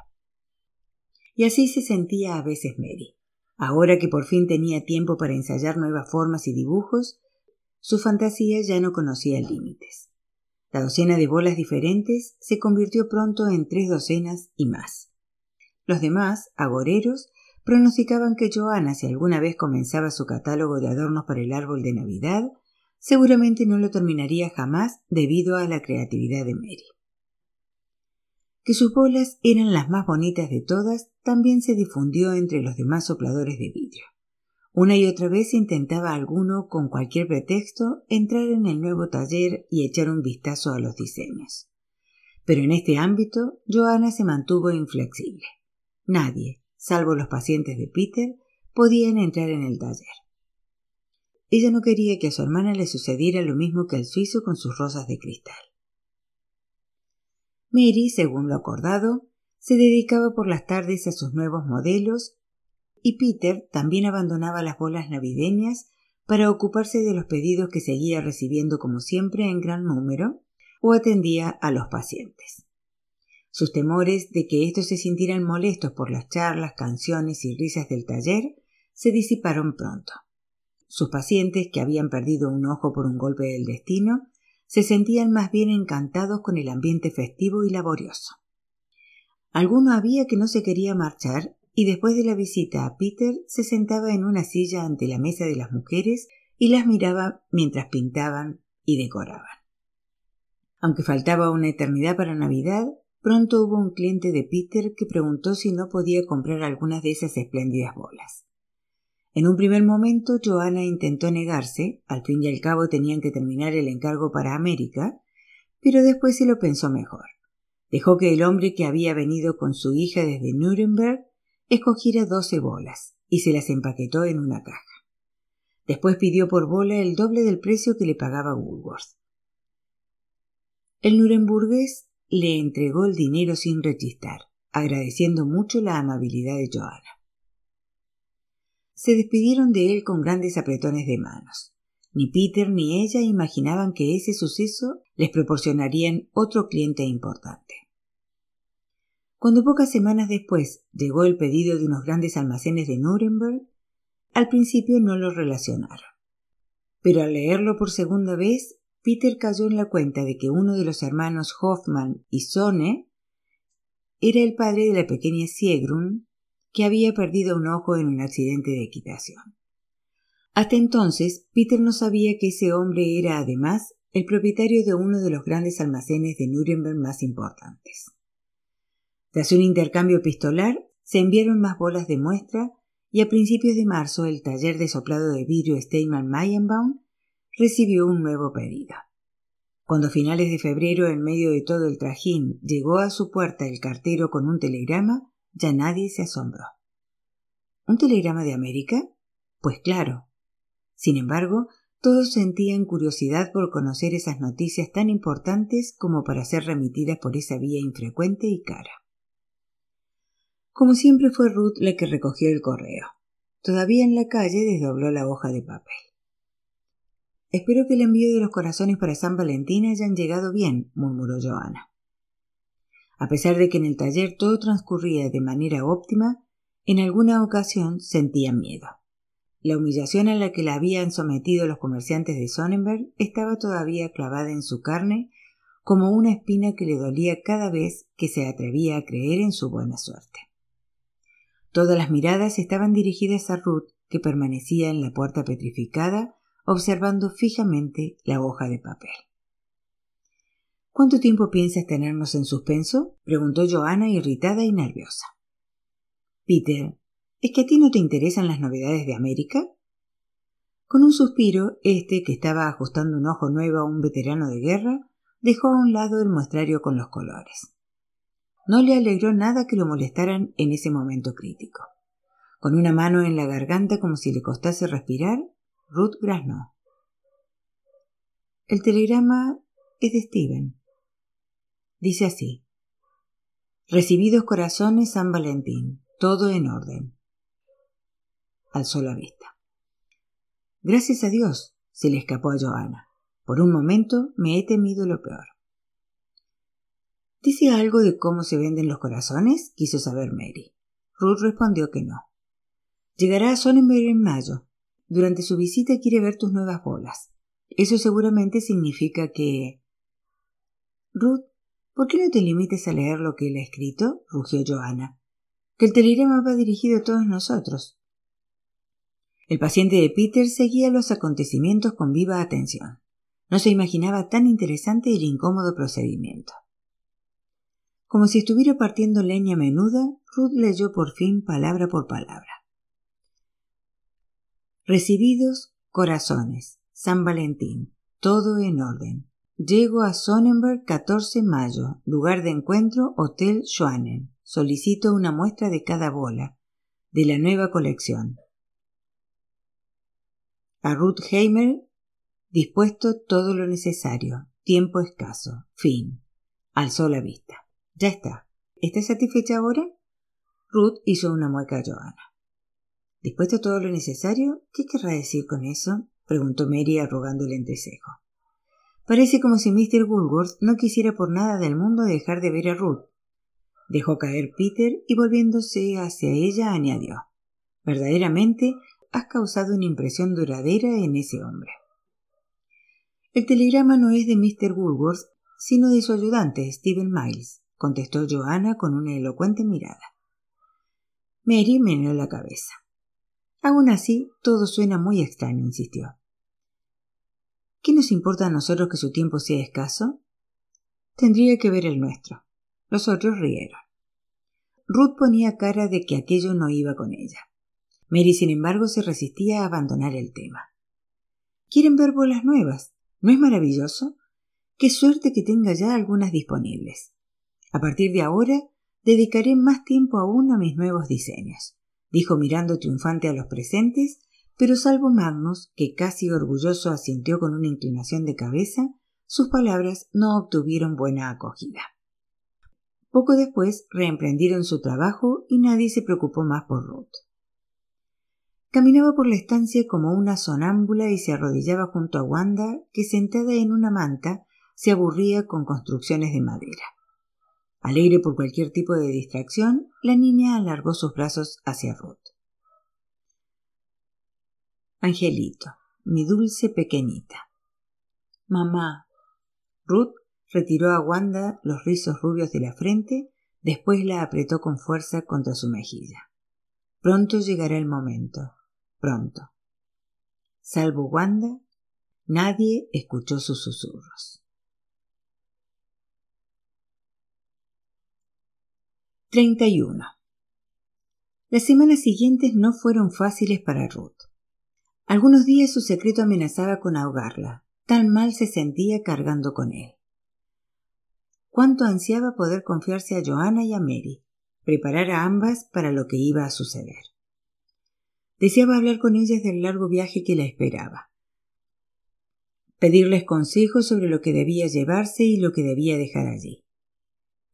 Y así se sentía a veces Mary. Ahora que por fin tenía tiempo para ensayar nuevas formas y dibujos, su fantasía ya no conocía límites. La docena de bolas diferentes se convirtió pronto en tres docenas y más. Los demás, agoreros, pronosticaban que Joana, si alguna vez comenzaba su catálogo de adornos para el árbol de Navidad, seguramente no lo terminaría jamás debido a la creatividad de Mary. Que sus bolas eran las más bonitas de todas también se difundió entre los demás sopladores de vidrio. Una y otra vez intentaba alguno, con cualquier pretexto, entrar en el nuevo taller y echar un vistazo a los diseños. Pero en este ámbito, Johanna se mantuvo inflexible. Nadie, salvo los pacientes de Peter, podían entrar en el taller. Ella no quería que a su hermana le sucediera lo mismo que al suizo con sus rosas de cristal. Mary, según lo acordado, se dedicaba por las tardes a sus nuevos modelos y Peter también abandonaba las bolas navideñas para ocuparse de los pedidos que seguía recibiendo como siempre en gran número o atendía a los pacientes. Sus temores de que éstos se sintieran molestos por las charlas, canciones y risas del taller se disiparon pronto. Sus pacientes, que habían perdido un ojo por un golpe del destino, se sentían más bien encantados con el ambiente festivo y laborioso. Alguno había que no se quería marchar y después de la visita a Peter se sentaba en una silla ante la mesa de las mujeres y las miraba mientras pintaban y decoraban. Aunque faltaba una eternidad para Navidad, pronto hubo un cliente de Peter que preguntó si no podía comprar algunas de esas espléndidas bolas. En un primer momento Joana intentó negarse, al fin y al cabo tenían que terminar el encargo para América, pero después se lo pensó mejor. Dejó que el hombre que había venido con su hija desde Nuremberg escogiera doce bolas y se las empaquetó en una caja. Después pidió por bola el doble del precio que le pagaba Woolworth. El nuremburgués le entregó el dinero sin rechistar, agradeciendo mucho la amabilidad de Joana se despidieron de él con grandes apretones de manos. Ni Peter ni ella imaginaban que ese suceso les proporcionaría otro cliente importante. Cuando pocas semanas después llegó el pedido de unos grandes almacenes de Nuremberg, al principio no lo relacionaron. Pero al leerlo por segunda vez, Peter cayó en la cuenta de que uno de los hermanos Hoffman y Sone era el padre de la pequeña Siegrun que había perdido un ojo en un accidente de equitación. Hasta entonces, Peter no sabía que ese hombre era, además, el propietario de uno de los grandes almacenes de Nuremberg más importantes. Tras un intercambio epistolar, se enviaron más bolas de muestra y a principios de marzo el taller de soplado de vidrio Steinman Mayenbaum recibió un nuevo pedido. Cuando a finales de febrero, en medio de todo el trajín, llegó a su puerta el cartero con un telegrama, ya nadie se asombró. ¿Un telegrama de América? Pues claro. Sin embargo, todos sentían curiosidad por conocer esas noticias tan importantes como para ser remitidas por esa vía infrecuente y cara. Como siempre fue Ruth la que recogió el correo. Todavía en la calle desdobló la hoja de papel. Espero que el envío de los corazones para San Valentín hayan llegado bien, murmuró Joana. A pesar de que en el taller todo transcurría de manera óptima, en alguna ocasión sentía miedo. La humillación a la que la habían sometido los comerciantes de Sonnenberg estaba todavía clavada en su carne como una espina que le dolía cada vez que se atrevía a creer en su buena suerte. Todas las miradas estaban dirigidas a Ruth, que permanecía en la puerta petrificada, observando fijamente la hoja de papel. ¿Cuánto tiempo piensas tenernos en suspenso? preguntó Joana irritada y nerviosa. Peter, ¿es que a ti no te interesan las novedades de América? Con un suspiro, este, que estaba ajustando un ojo nuevo a un veterano de guerra, dejó a un lado el muestrario con los colores. No le alegró nada que lo molestaran en ese momento crítico. Con una mano en la garganta como si le costase respirar, Ruth graznó. El telegrama es de Steven. Dice así. Recibidos corazones San Valentín, todo en orden. Alzó la vista. Gracias a Dios, se le escapó a Joana. Por un momento me he temido lo peor. ¿Dice algo de cómo se venden los corazones? quiso saber Mary. Ruth respondió que no. Llegará a Sonnenberg en mayo. Durante su visita quiere ver tus nuevas bolas. Eso seguramente significa que. Ruth ¿Por qué no te limites a leer lo que él ha escrito? rugió Joana. Que el telegrama va dirigido a todos nosotros. El paciente de Peter seguía los acontecimientos con viva atención. No se imaginaba tan interesante el incómodo procedimiento. Como si estuviera partiendo leña menuda, Ruth leyó por fin palabra por palabra. Recibidos corazones, San Valentín, todo en orden. Llego a Sonnenberg 14 mayo, lugar de encuentro Hotel Schwanen. Solicito una muestra de cada bola, de la nueva colección. A Ruth Heimer, dispuesto todo lo necesario, tiempo escaso, fin. Alzó la vista. Ya está. ¿Estás satisfecha ahora? Ruth hizo una mueca a Johanna. ¿Dispuesto todo lo necesario? ¿Qué querrá decir con eso? preguntó Mary arrugando el entrecejo. Parece como si Mr. Woolworth no quisiera por nada del mundo dejar de ver a Ruth. Dejó caer Peter y volviéndose hacia ella añadió Verdaderamente has causado una impresión duradera en ese hombre. El telegrama no es de Mr. Woolworth, sino de su ayudante, Stephen Miles, contestó Joanna con una elocuente mirada. Mary meneó la cabeza. Aún así, todo suena muy extraño, insistió. ¿Qué nos importa a nosotros que su tiempo sea escaso? Tendría que ver el nuestro. Los otros rieron. Ruth ponía cara de que aquello no iba con ella. Mary, sin embargo, se resistía a abandonar el tema. ¿Quieren ver bolas nuevas? ¿No es maravilloso? Qué suerte que tenga ya algunas disponibles. A partir de ahora, dedicaré más tiempo aún a mis nuevos diseños, dijo mirando triunfante a los presentes, pero salvo Magnus, que casi orgulloso asintió con una inclinación de cabeza, sus palabras no obtuvieron buena acogida. Poco después reemprendieron su trabajo y nadie se preocupó más por Ruth. Caminaba por la estancia como una sonámbula y se arrodillaba junto a Wanda, que sentada en una manta se aburría con construcciones de madera. Alegre por cualquier tipo de distracción, la niña alargó sus brazos hacia Ruth. Angelito, mi dulce pequeñita. Mamá. Ruth retiró a Wanda los rizos rubios de la frente, después la apretó con fuerza contra su mejilla. Pronto llegará el momento pronto. Salvo Wanda, nadie escuchó sus susurros. 31. Las semanas siguientes no fueron fáciles para Ruth. Algunos días su secreto amenazaba con ahogarla, tan mal se sentía cargando con él. Cuánto ansiaba poder confiarse a Joanna y a Mary, preparar a ambas para lo que iba a suceder. Deseaba hablar con ellas del largo viaje que la esperaba. Pedirles consejos sobre lo que debía llevarse y lo que debía dejar allí.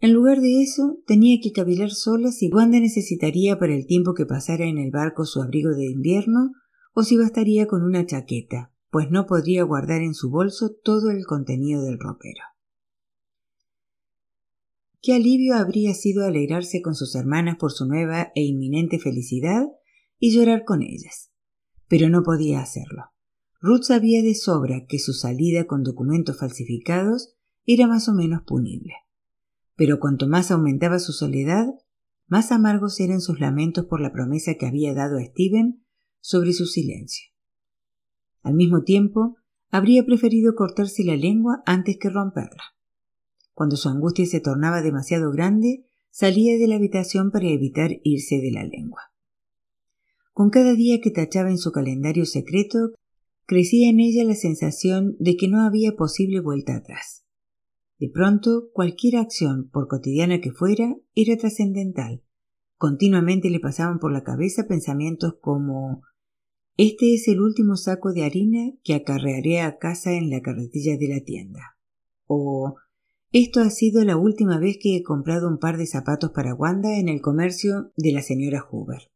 En lugar de eso, tenía que cavilar sola si Wanda necesitaría para el tiempo que pasara en el barco su abrigo de invierno o si bastaría con una chaqueta, pues no podría guardar en su bolso todo el contenido del ropero. Qué alivio habría sido alegrarse con sus hermanas por su nueva e inminente felicidad y llorar con ellas. Pero no podía hacerlo. Ruth sabía de sobra que su salida con documentos falsificados era más o menos punible. Pero cuanto más aumentaba su soledad, más amargos eran sus lamentos por la promesa que había dado a Steven sobre su silencio. Al mismo tiempo, habría preferido cortarse la lengua antes que romperla. Cuando su angustia se tornaba demasiado grande, salía de la habitación para evitar irse de la lengua. Con cada día que tachaba en su calendario secreto, crecía en ella la sensación de que no había posible vuelta atrás. De pronto, cualquier acción, por cotidiana que fuera, era trascendental. Continuamente le pasaban por la cabeza pensamientos como Este es el último saco de harina que acarrearé a casa en la carretilla de la tienda. o Esto ha sido la última vez que he comprado un par de zapatos para Wanda en el comercio de la señora Hoover.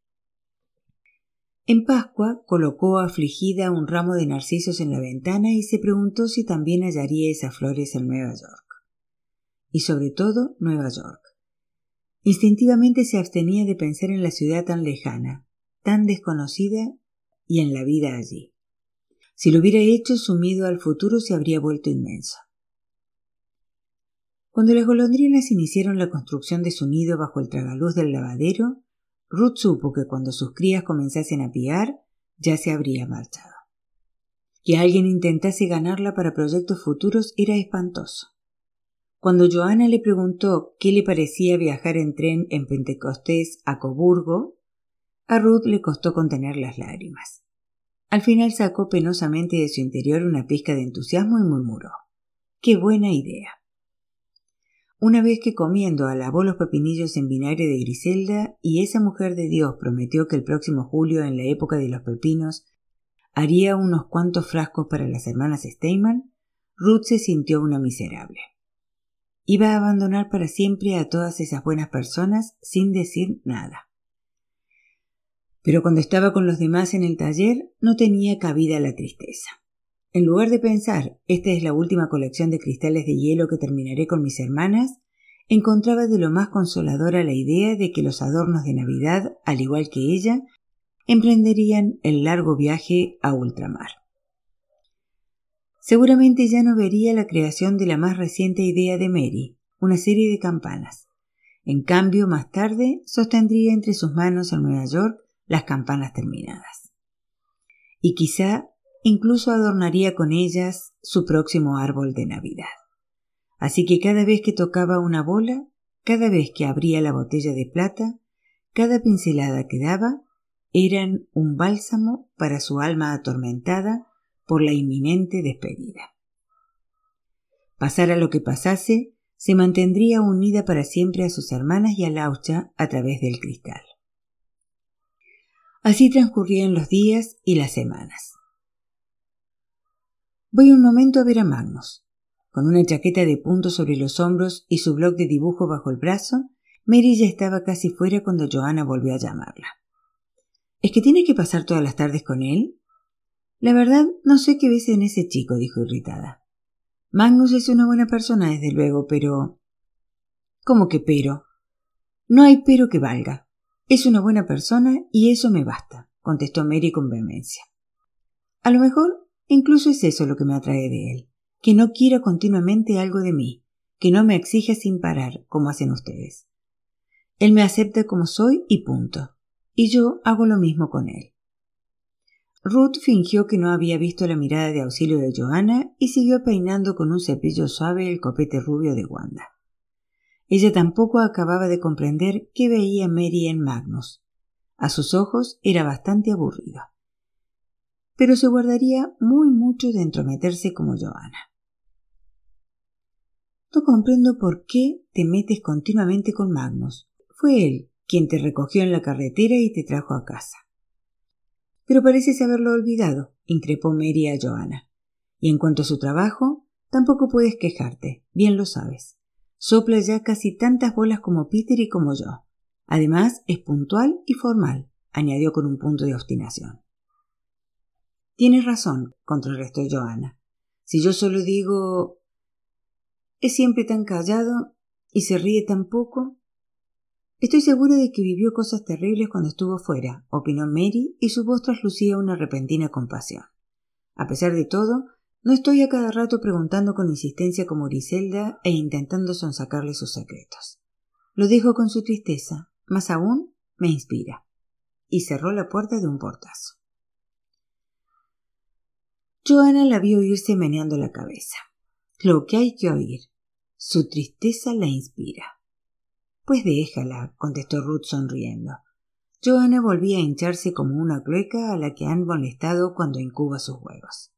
En Pascua colocó afligida un ramo de narcisos en la ventana y se preguntó si también hallaría esas flores en Nueva York. Y sobre todo Nueva York. Instintivamente se abstenía de pensar en la ciudad tan lejana, tan desconocida y en la vida allí. Si lo hubiera hecho, sumido al futuro se habría vuelto inmenso. Cuando las golondrinas iniciaron la construcción de su nido bajo el tragaluz del lavadero, Ruth supo que cuando sus crías comenzasen a piar, ya se habría marchado. Que alguien intentase ganarla para proyectos futuros era espantoso. Cuando Joana le preguntó qué le parecía viajar en tren en Pentecostés a Coburgo, a Ruth le costó contener las lágrimas. Al final sacó penosamente de su interior una pizca de entusiasmo y murmuró Qué buena idea. Una vez que comiendo alabó los pepinillos en vinagre de Griselda y esa mujer de Dios prometió que el próximo julio, en la época de los pepinos, haría unos cuantos frascos para las hermanas Steinman, Ruth se sintió una miserable. Iba a abandonar para siempre a todas esas buenas personas sin decir nada. Pero cuando estaba con los demás en el taller no tenía cabida la tristeza. En lugar de pensar, esta es la última colección de cristales de hielo que terminaré con mis hermanas, encontraba de lo más consoladora la idea de que los adornos de Navidad, al igual que ella, emprenderían el largo viaje a ultramar. Seguramente ya no vería la creación de la más reciente idea de Mary, una serie de campanas. En cambio, más tarde sostendría entre sus manos en Nueva York las campanas terminadas. Y quizá incluso adornaría con ellas su próximo árbol de Navidad. Así que cada vez que tocaba una bola, cada vez que abría la botella de plata, cada pincelada que daba, eran un bálsamo para su alma atormentada por la inminente despedida. Pasara lo que pasase, se mantendría unida para siempre a sus hermanas y a Laucha a través del cristal. Así transcurrían los días y las semanas. Voy un momento a ver a Magnus. Con una chaqueta de punto sobre los hombros y su blog de dibujo bajo el brazo, Mary ya estaba casi fuera cuando Joanna volvió a llamarla. ¿Es que tiene que pasar todas las tardes con él? La verdad, no sé qué ves en ese chico, dijo irritada. Magnus es una buena persona, desde luego, pero. ¿Cómo que pero? No hay pero que valga. Es una buena persona y eso me basta, contestó Mary con vehemencia. A lo mejor incluso es eso lo que me atrae de él, que no quiera continuamente algo de mí, que no me exija sin parar, como hacen ustedes. Él me acepta como soy y punto, y yo hago lo mismo con él. Ruth fingió que no había visto la mirada de auxilio de Johanna y siguió peinando con un cepillo suave el copete rubio de Wanda. Ella tampoco acababa de comprender qué veía Mary en Magnus. A sus ojos era bastante aburrido. Pero se guardaría muy mucho de entrometerse como Johanna. No comprendo por qué te metes continuamente con Magnus. Fue él quien te recogió en la carretera y te trajo a casa. Pero pareces haberlo olvidado, increpó Mary a Johanna. Y en cuanto a su trabajo, tampoco puedes quejarte, bien lo sabes. Sopla ya casi tantas bolas como Peter y como yo. Además, es puntual y formal, añadió con un punto de obstinación. Tienes razón, contrarrestó Joana. Si yo solo digo es siempre tan callado y se ríe tan poco. Estoy segura de que vivió cosas terribles cuando estuvo fuera, opinó Mary, y su voz traslucía una repentina compasión. A pesar de todo, no estoy a cada rato preguntando con insistencia como Griselda e intentando sonsacarle sus secretos. Lo dejo con su tristeza, más aún me inspira. Y cerró la puerta de un portazo. Joana la vio irse meneando la cabeza. Lo que hay que oír. Su tristeza la inspira. Pues déjala, contestó Ruth sonriendo. Joana volvía a hincharse como una clueca a la que han molestado cuando incuba sus huevos.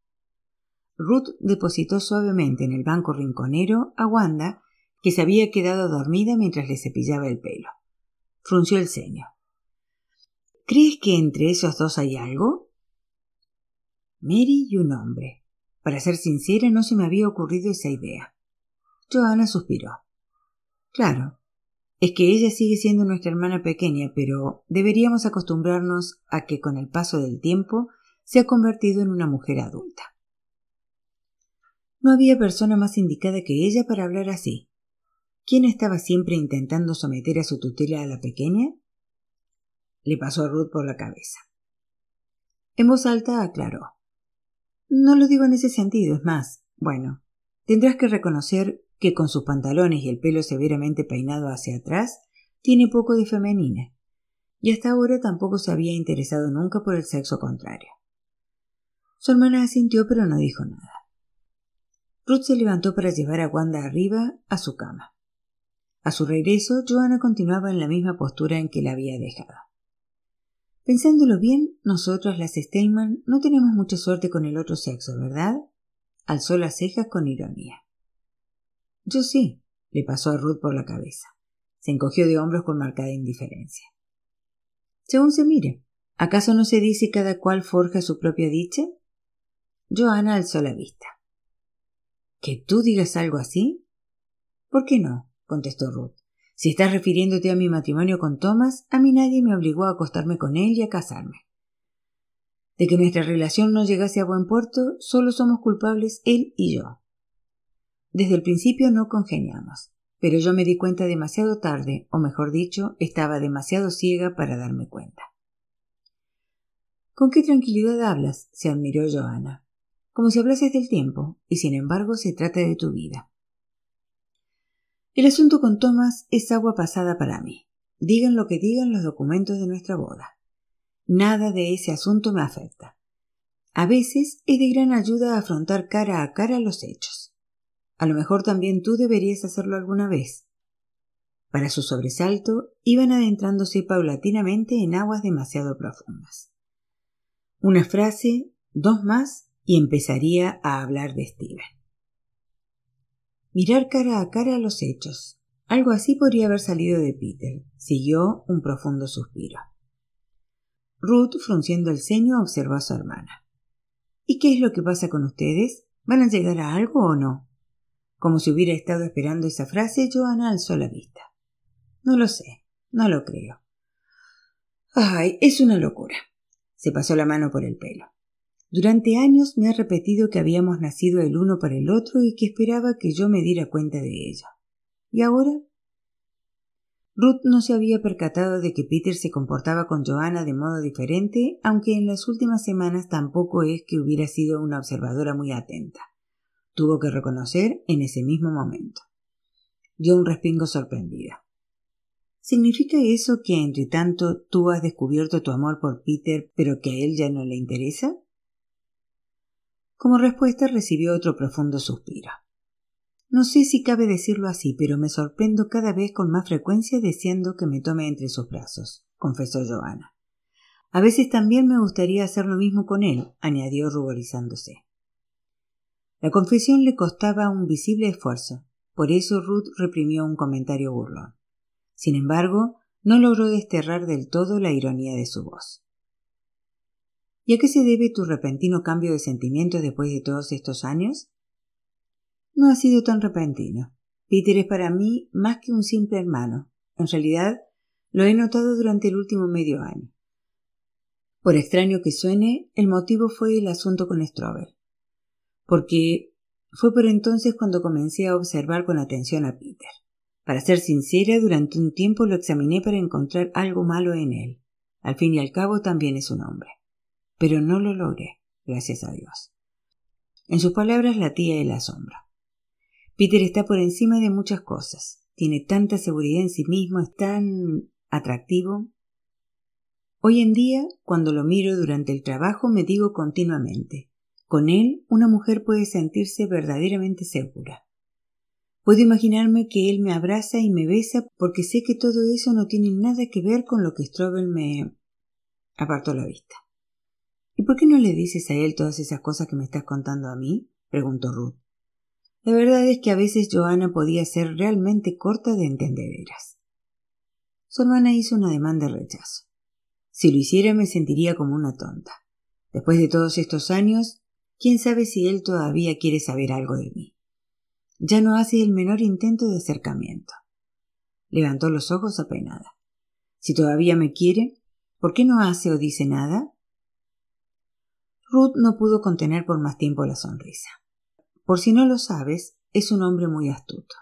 Ruth depositó suavemente en el banco rinconero a Wanda, que se había quedado dormida mientras le cepillaba el pelo. Frunció el ceño. ¿Crees que entre esos dos hay algo? Mary y un hombre. Para ser sincera, no se me había ocurrido esa idea. Joana suspiró. Claro, es que ella sigue siendo nuestra hermana pequeña, pero deberíamos acostumbrarnos a que con el paso del tiempo se ha convertido en una mujer adulta. No había persona más indicada que ella para hablar así. ¿Quién estaba siempre intentando someter a su tutela a la pequeña? Le pasó a Ruth por la cabeza. En voz alta aclaró. No lo digo en ese sentido, es más, bueno, tendrás que reconocer que con sus pantalones y el pelo severamente peinado hacia atrás, tiene poco de femenina. y hasta ahora tampoco se había interesado nunca por el sexo contrario. Su hermana asintió pero no dijo nada. Ruth se levantó para llevar a Wanda arriba a su cama. A su regreso, Joanna continuaba en la misma postura en que la había dejado. Pensándolo bien, nosotras las Steinman no tenemos mucha suerte con el otro sexo, ¿verdad? Alzó las cejas con ironía. Yo sí, le pasó a Ruth por la cabeza. Se encogió de hombros con marcada indiferencia. Según se mire, ¿acaso no se dice cada cual forja su propia dicha? Joana alzó la vista. ¿Que tú digas algo así? ¿Por qué no? contestó Ruth. Si estás refiriéndote a mi matrimonio con Thomas, a mí nadie me obligó a acostarme con él y a casarme. De que nuestra relación no llegase a buen puerto, solo somos culpables él y yo. Desde el principio no congeniamos, pero yo me di cuenta demasiado tarde, o mejor dicho, estaba demasiado ciega para darme cuenta. ¿Con qué tranquilidad hablas? se admiró Joana como si hablases del tiempo, y sin embargo se trata de tu vida. El asunto con Thomas es agua pasada para mí. Digan lo que digan los documentos de nuestra boda. Nada de ese asunto me afecta. A veces es de gran ayuda afrontar cara a cara los hechos. A lo mejor también tú deberías hacerlo alguna vez. Para su sobresalto, iban adentrándose paulatinamente en aguas demasiado profundas. Una frase, dos más, y empezaría a hablar de Steven. Mirar cara a cara los hechos. Algo así podría haber salido de Peter. Siguió un profundo suspiro. Ruth, frunciendo el ceño, observó a su hermana. ¿Y qué es lo que pasa con ustedes? ¿Van a llegar a algo o no? Como si hubiera estado esperando esa frase, Joana alzó la vista. No lo sé, no lo creo. Ay, es una locura. Se pasó la mano por el pelo. Durante años me ha repetido que habíamos nacido el uno para el otro y que esperaba que yo me diera cuenta de ello. ¿Y ahora? Ruth no se había percatado de que Peter se comportaba con Joanna de modo diferente, aunque en las últimas semanas tampoco es que hubiera sido una observadora muy atenta. Tuvo que reconocer en ese mismo momento. Dio un respingo sorprendida. ¿Significa eso que entre tanto tú has descubierto tu amor por Peter, pero que a él ya no le interesa? Como respuesta recibió otro profundo suspiro. No sé si cabe decirlo así, pero me sorprendo cada vez con más frecuencia deseando que me tome entre sus brazos, confesó Joana. A veces también me gustaría hacer lo mismo con él, añadió ruborizándose. La confesión le costaba un visible esfuerzo, por eso Ruth reprimió un comentario burlón. Sin embargo, no logró desterrar del todo la ironía de su voz. ¿Y a qué se debe tu repentino cambio de sentimientos después de todos estos años? No ha sido tan repentino. Peter es para mí más que un simple hermano. En realidad, lo he notado durante el último medio año. Por extraño que suene, el motivo fue el asunto con Strober. Porque fue por entonces cuando comencé a observar con atención a Peter. Para ser sincera, durante un tiempo lo examiné para encontrar algo malo en él. Al fin y al cabo también es un hombre pero no lo logré, gracias a Dios. En sus palabras latía el asombro. Peter está por encima de muchas cosas. Tiene tanta seguridad en sí mismo, es tan atractivo. Hoy en día, cuando lo miro durante el trabajo, me digo continuamente, con él una mujer puede sentirse verdaderamente segura. Puedo imaginarme que él me abraza y me besa porque sé que todo eso no tiene nada que ver con lo que Strobel me apartó la vista. ¿Y por qué no le dices a él todas esas cosas que me estás contando a mí? preguntó Ruth. La verdad es que a veces Joana podía ser realmente corta de entendederas. Su hermana hizo un ademán de rechazo. Si lo hiciera me sentiría como una tonta. Después de todos estos años, quién sabe si él todavía quiere saber algo de mí. Ya no hace el menor intento de acercamiento. Levantó los ojos apenada. Si todavía me quiere, ¿por qué no hace o dice nada? Ruth no pudo contener por más tiempo la sonrisa. Por si no lo sabes, es un hombre muy astuto.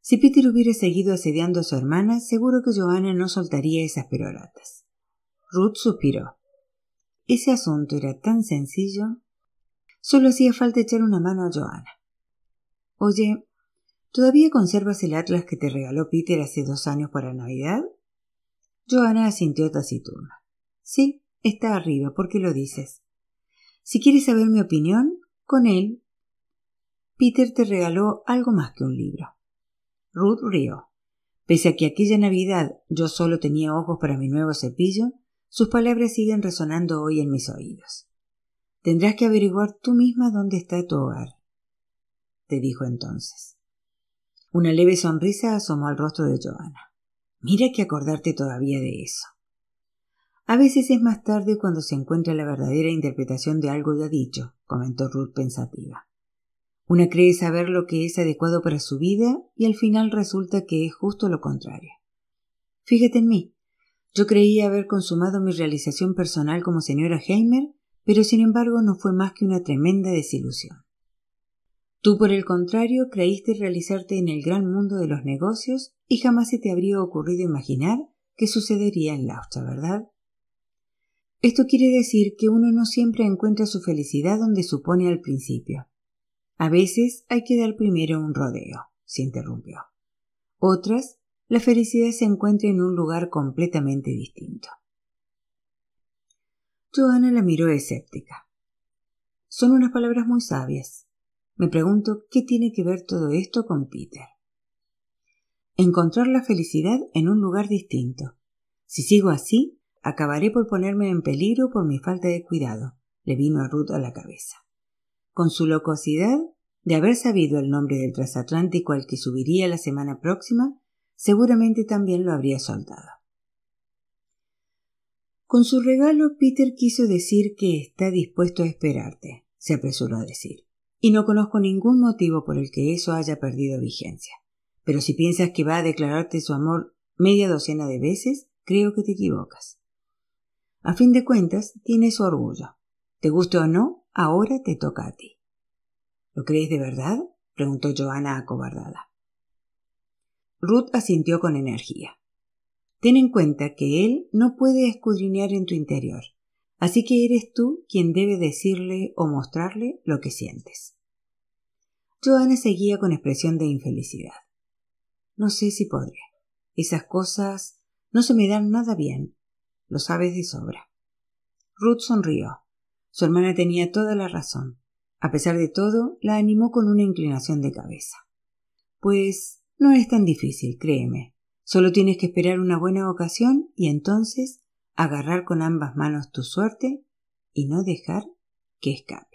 Si Peter hubiera seguido asediando a su hermana, seguro que Joanna no soltaría esas peroratas. Ruth suspiró. Ese asunto era tan sencillo. Solo hacía falta echar una mano a Joanna. Oye, ¿todavía conservas el atlas que te regaló Peter hace dos años para Navidad? Joana asintió taciturna. Sí, está arriba. ¿Por qué lo dices? Si quieres saber mi opinión, con él. Peter te regaló algo más que un libro. Ruth rió. Pese a que aquella Navidad yo solo tenía ojos para mi nuevo cepillo, sus palabras siguen resonando hoy en mis oídos. Tendrás que averiguar tú misma dónde está tu hogar, te dijo entonces. Una leve sonrisa asomó al rostro de Joana. Mira que acordarte todavía de eso. A veces es más tarde cuando se encuentra la verdadera interpretación de algo ya dicho, comentó Ruth pensativa. Una cree saber lo que es adecuado para su vida y al final resulta que es justo lo contrario. Fíjate en mí. Yo creía haber consumado mi realización personal como señora Heimer, pero sin embargo no fue más que una tremenda desilusión. Tú, por el contrario, creíste realizarte en el gran mundo de los negocios y jamás se te habría ocurrido imaginar que sucedería en Laucha, ¿verdad? Esto quiere decir que uno no siempre encuentra su felicidad donde supone al principio. A veces hay que dar primero un rodeo, se interrumpió. Otras, la felicidad se encuentra en un lugar completamente distinto. Joana la miró escéptica. Son unas palabras muy sabias. Me pregunto qué tiene que ver todo esto con Peter. Encontrar la felicidad en un lugar distinto. Si sigo así, Acabaré por ponerme en peligro por mi falta de cuidado, le vino a Ruth a la cabeza. Con su locuacidad de haber sabido el nombre del transatlántico al que subiría la semana próxima, seguramente también lo habría soltado. Con su regalo, Peter quiso decir que está dispuesto a esperarte, se apresuró a decir, y no conozco ningún motivo por el que eso haya perdido vigencia. Pero si piensas que va a declararte su amor media docena de veces, creo que te equivocas. A fin de cuentas, tiene su orgullo. Te guste o no, ahora te toca a ti. ¿Lo crees de verdad? preguntó Joana acobardada. Ruth asintió con energía. Ten en cuenta que él no puede escudriñar en tu interior, así que eres tú quien debe decirle o mostrarle lo que sientes. Joana seguía con expresión de infelicidad. No sé si podré. Esas cosas no se me dan nada bien, lo sabes de sobra. Ruth sonrió. Su hermana tenía toda la razón. A pesar de todo, la animó con una inclinación de cabeza. Pues no es tan difícil, créeme. Solo tienes que esperar una buena ocasión y entonces agarrar con ambas manos tu suerte y no dejar que escape.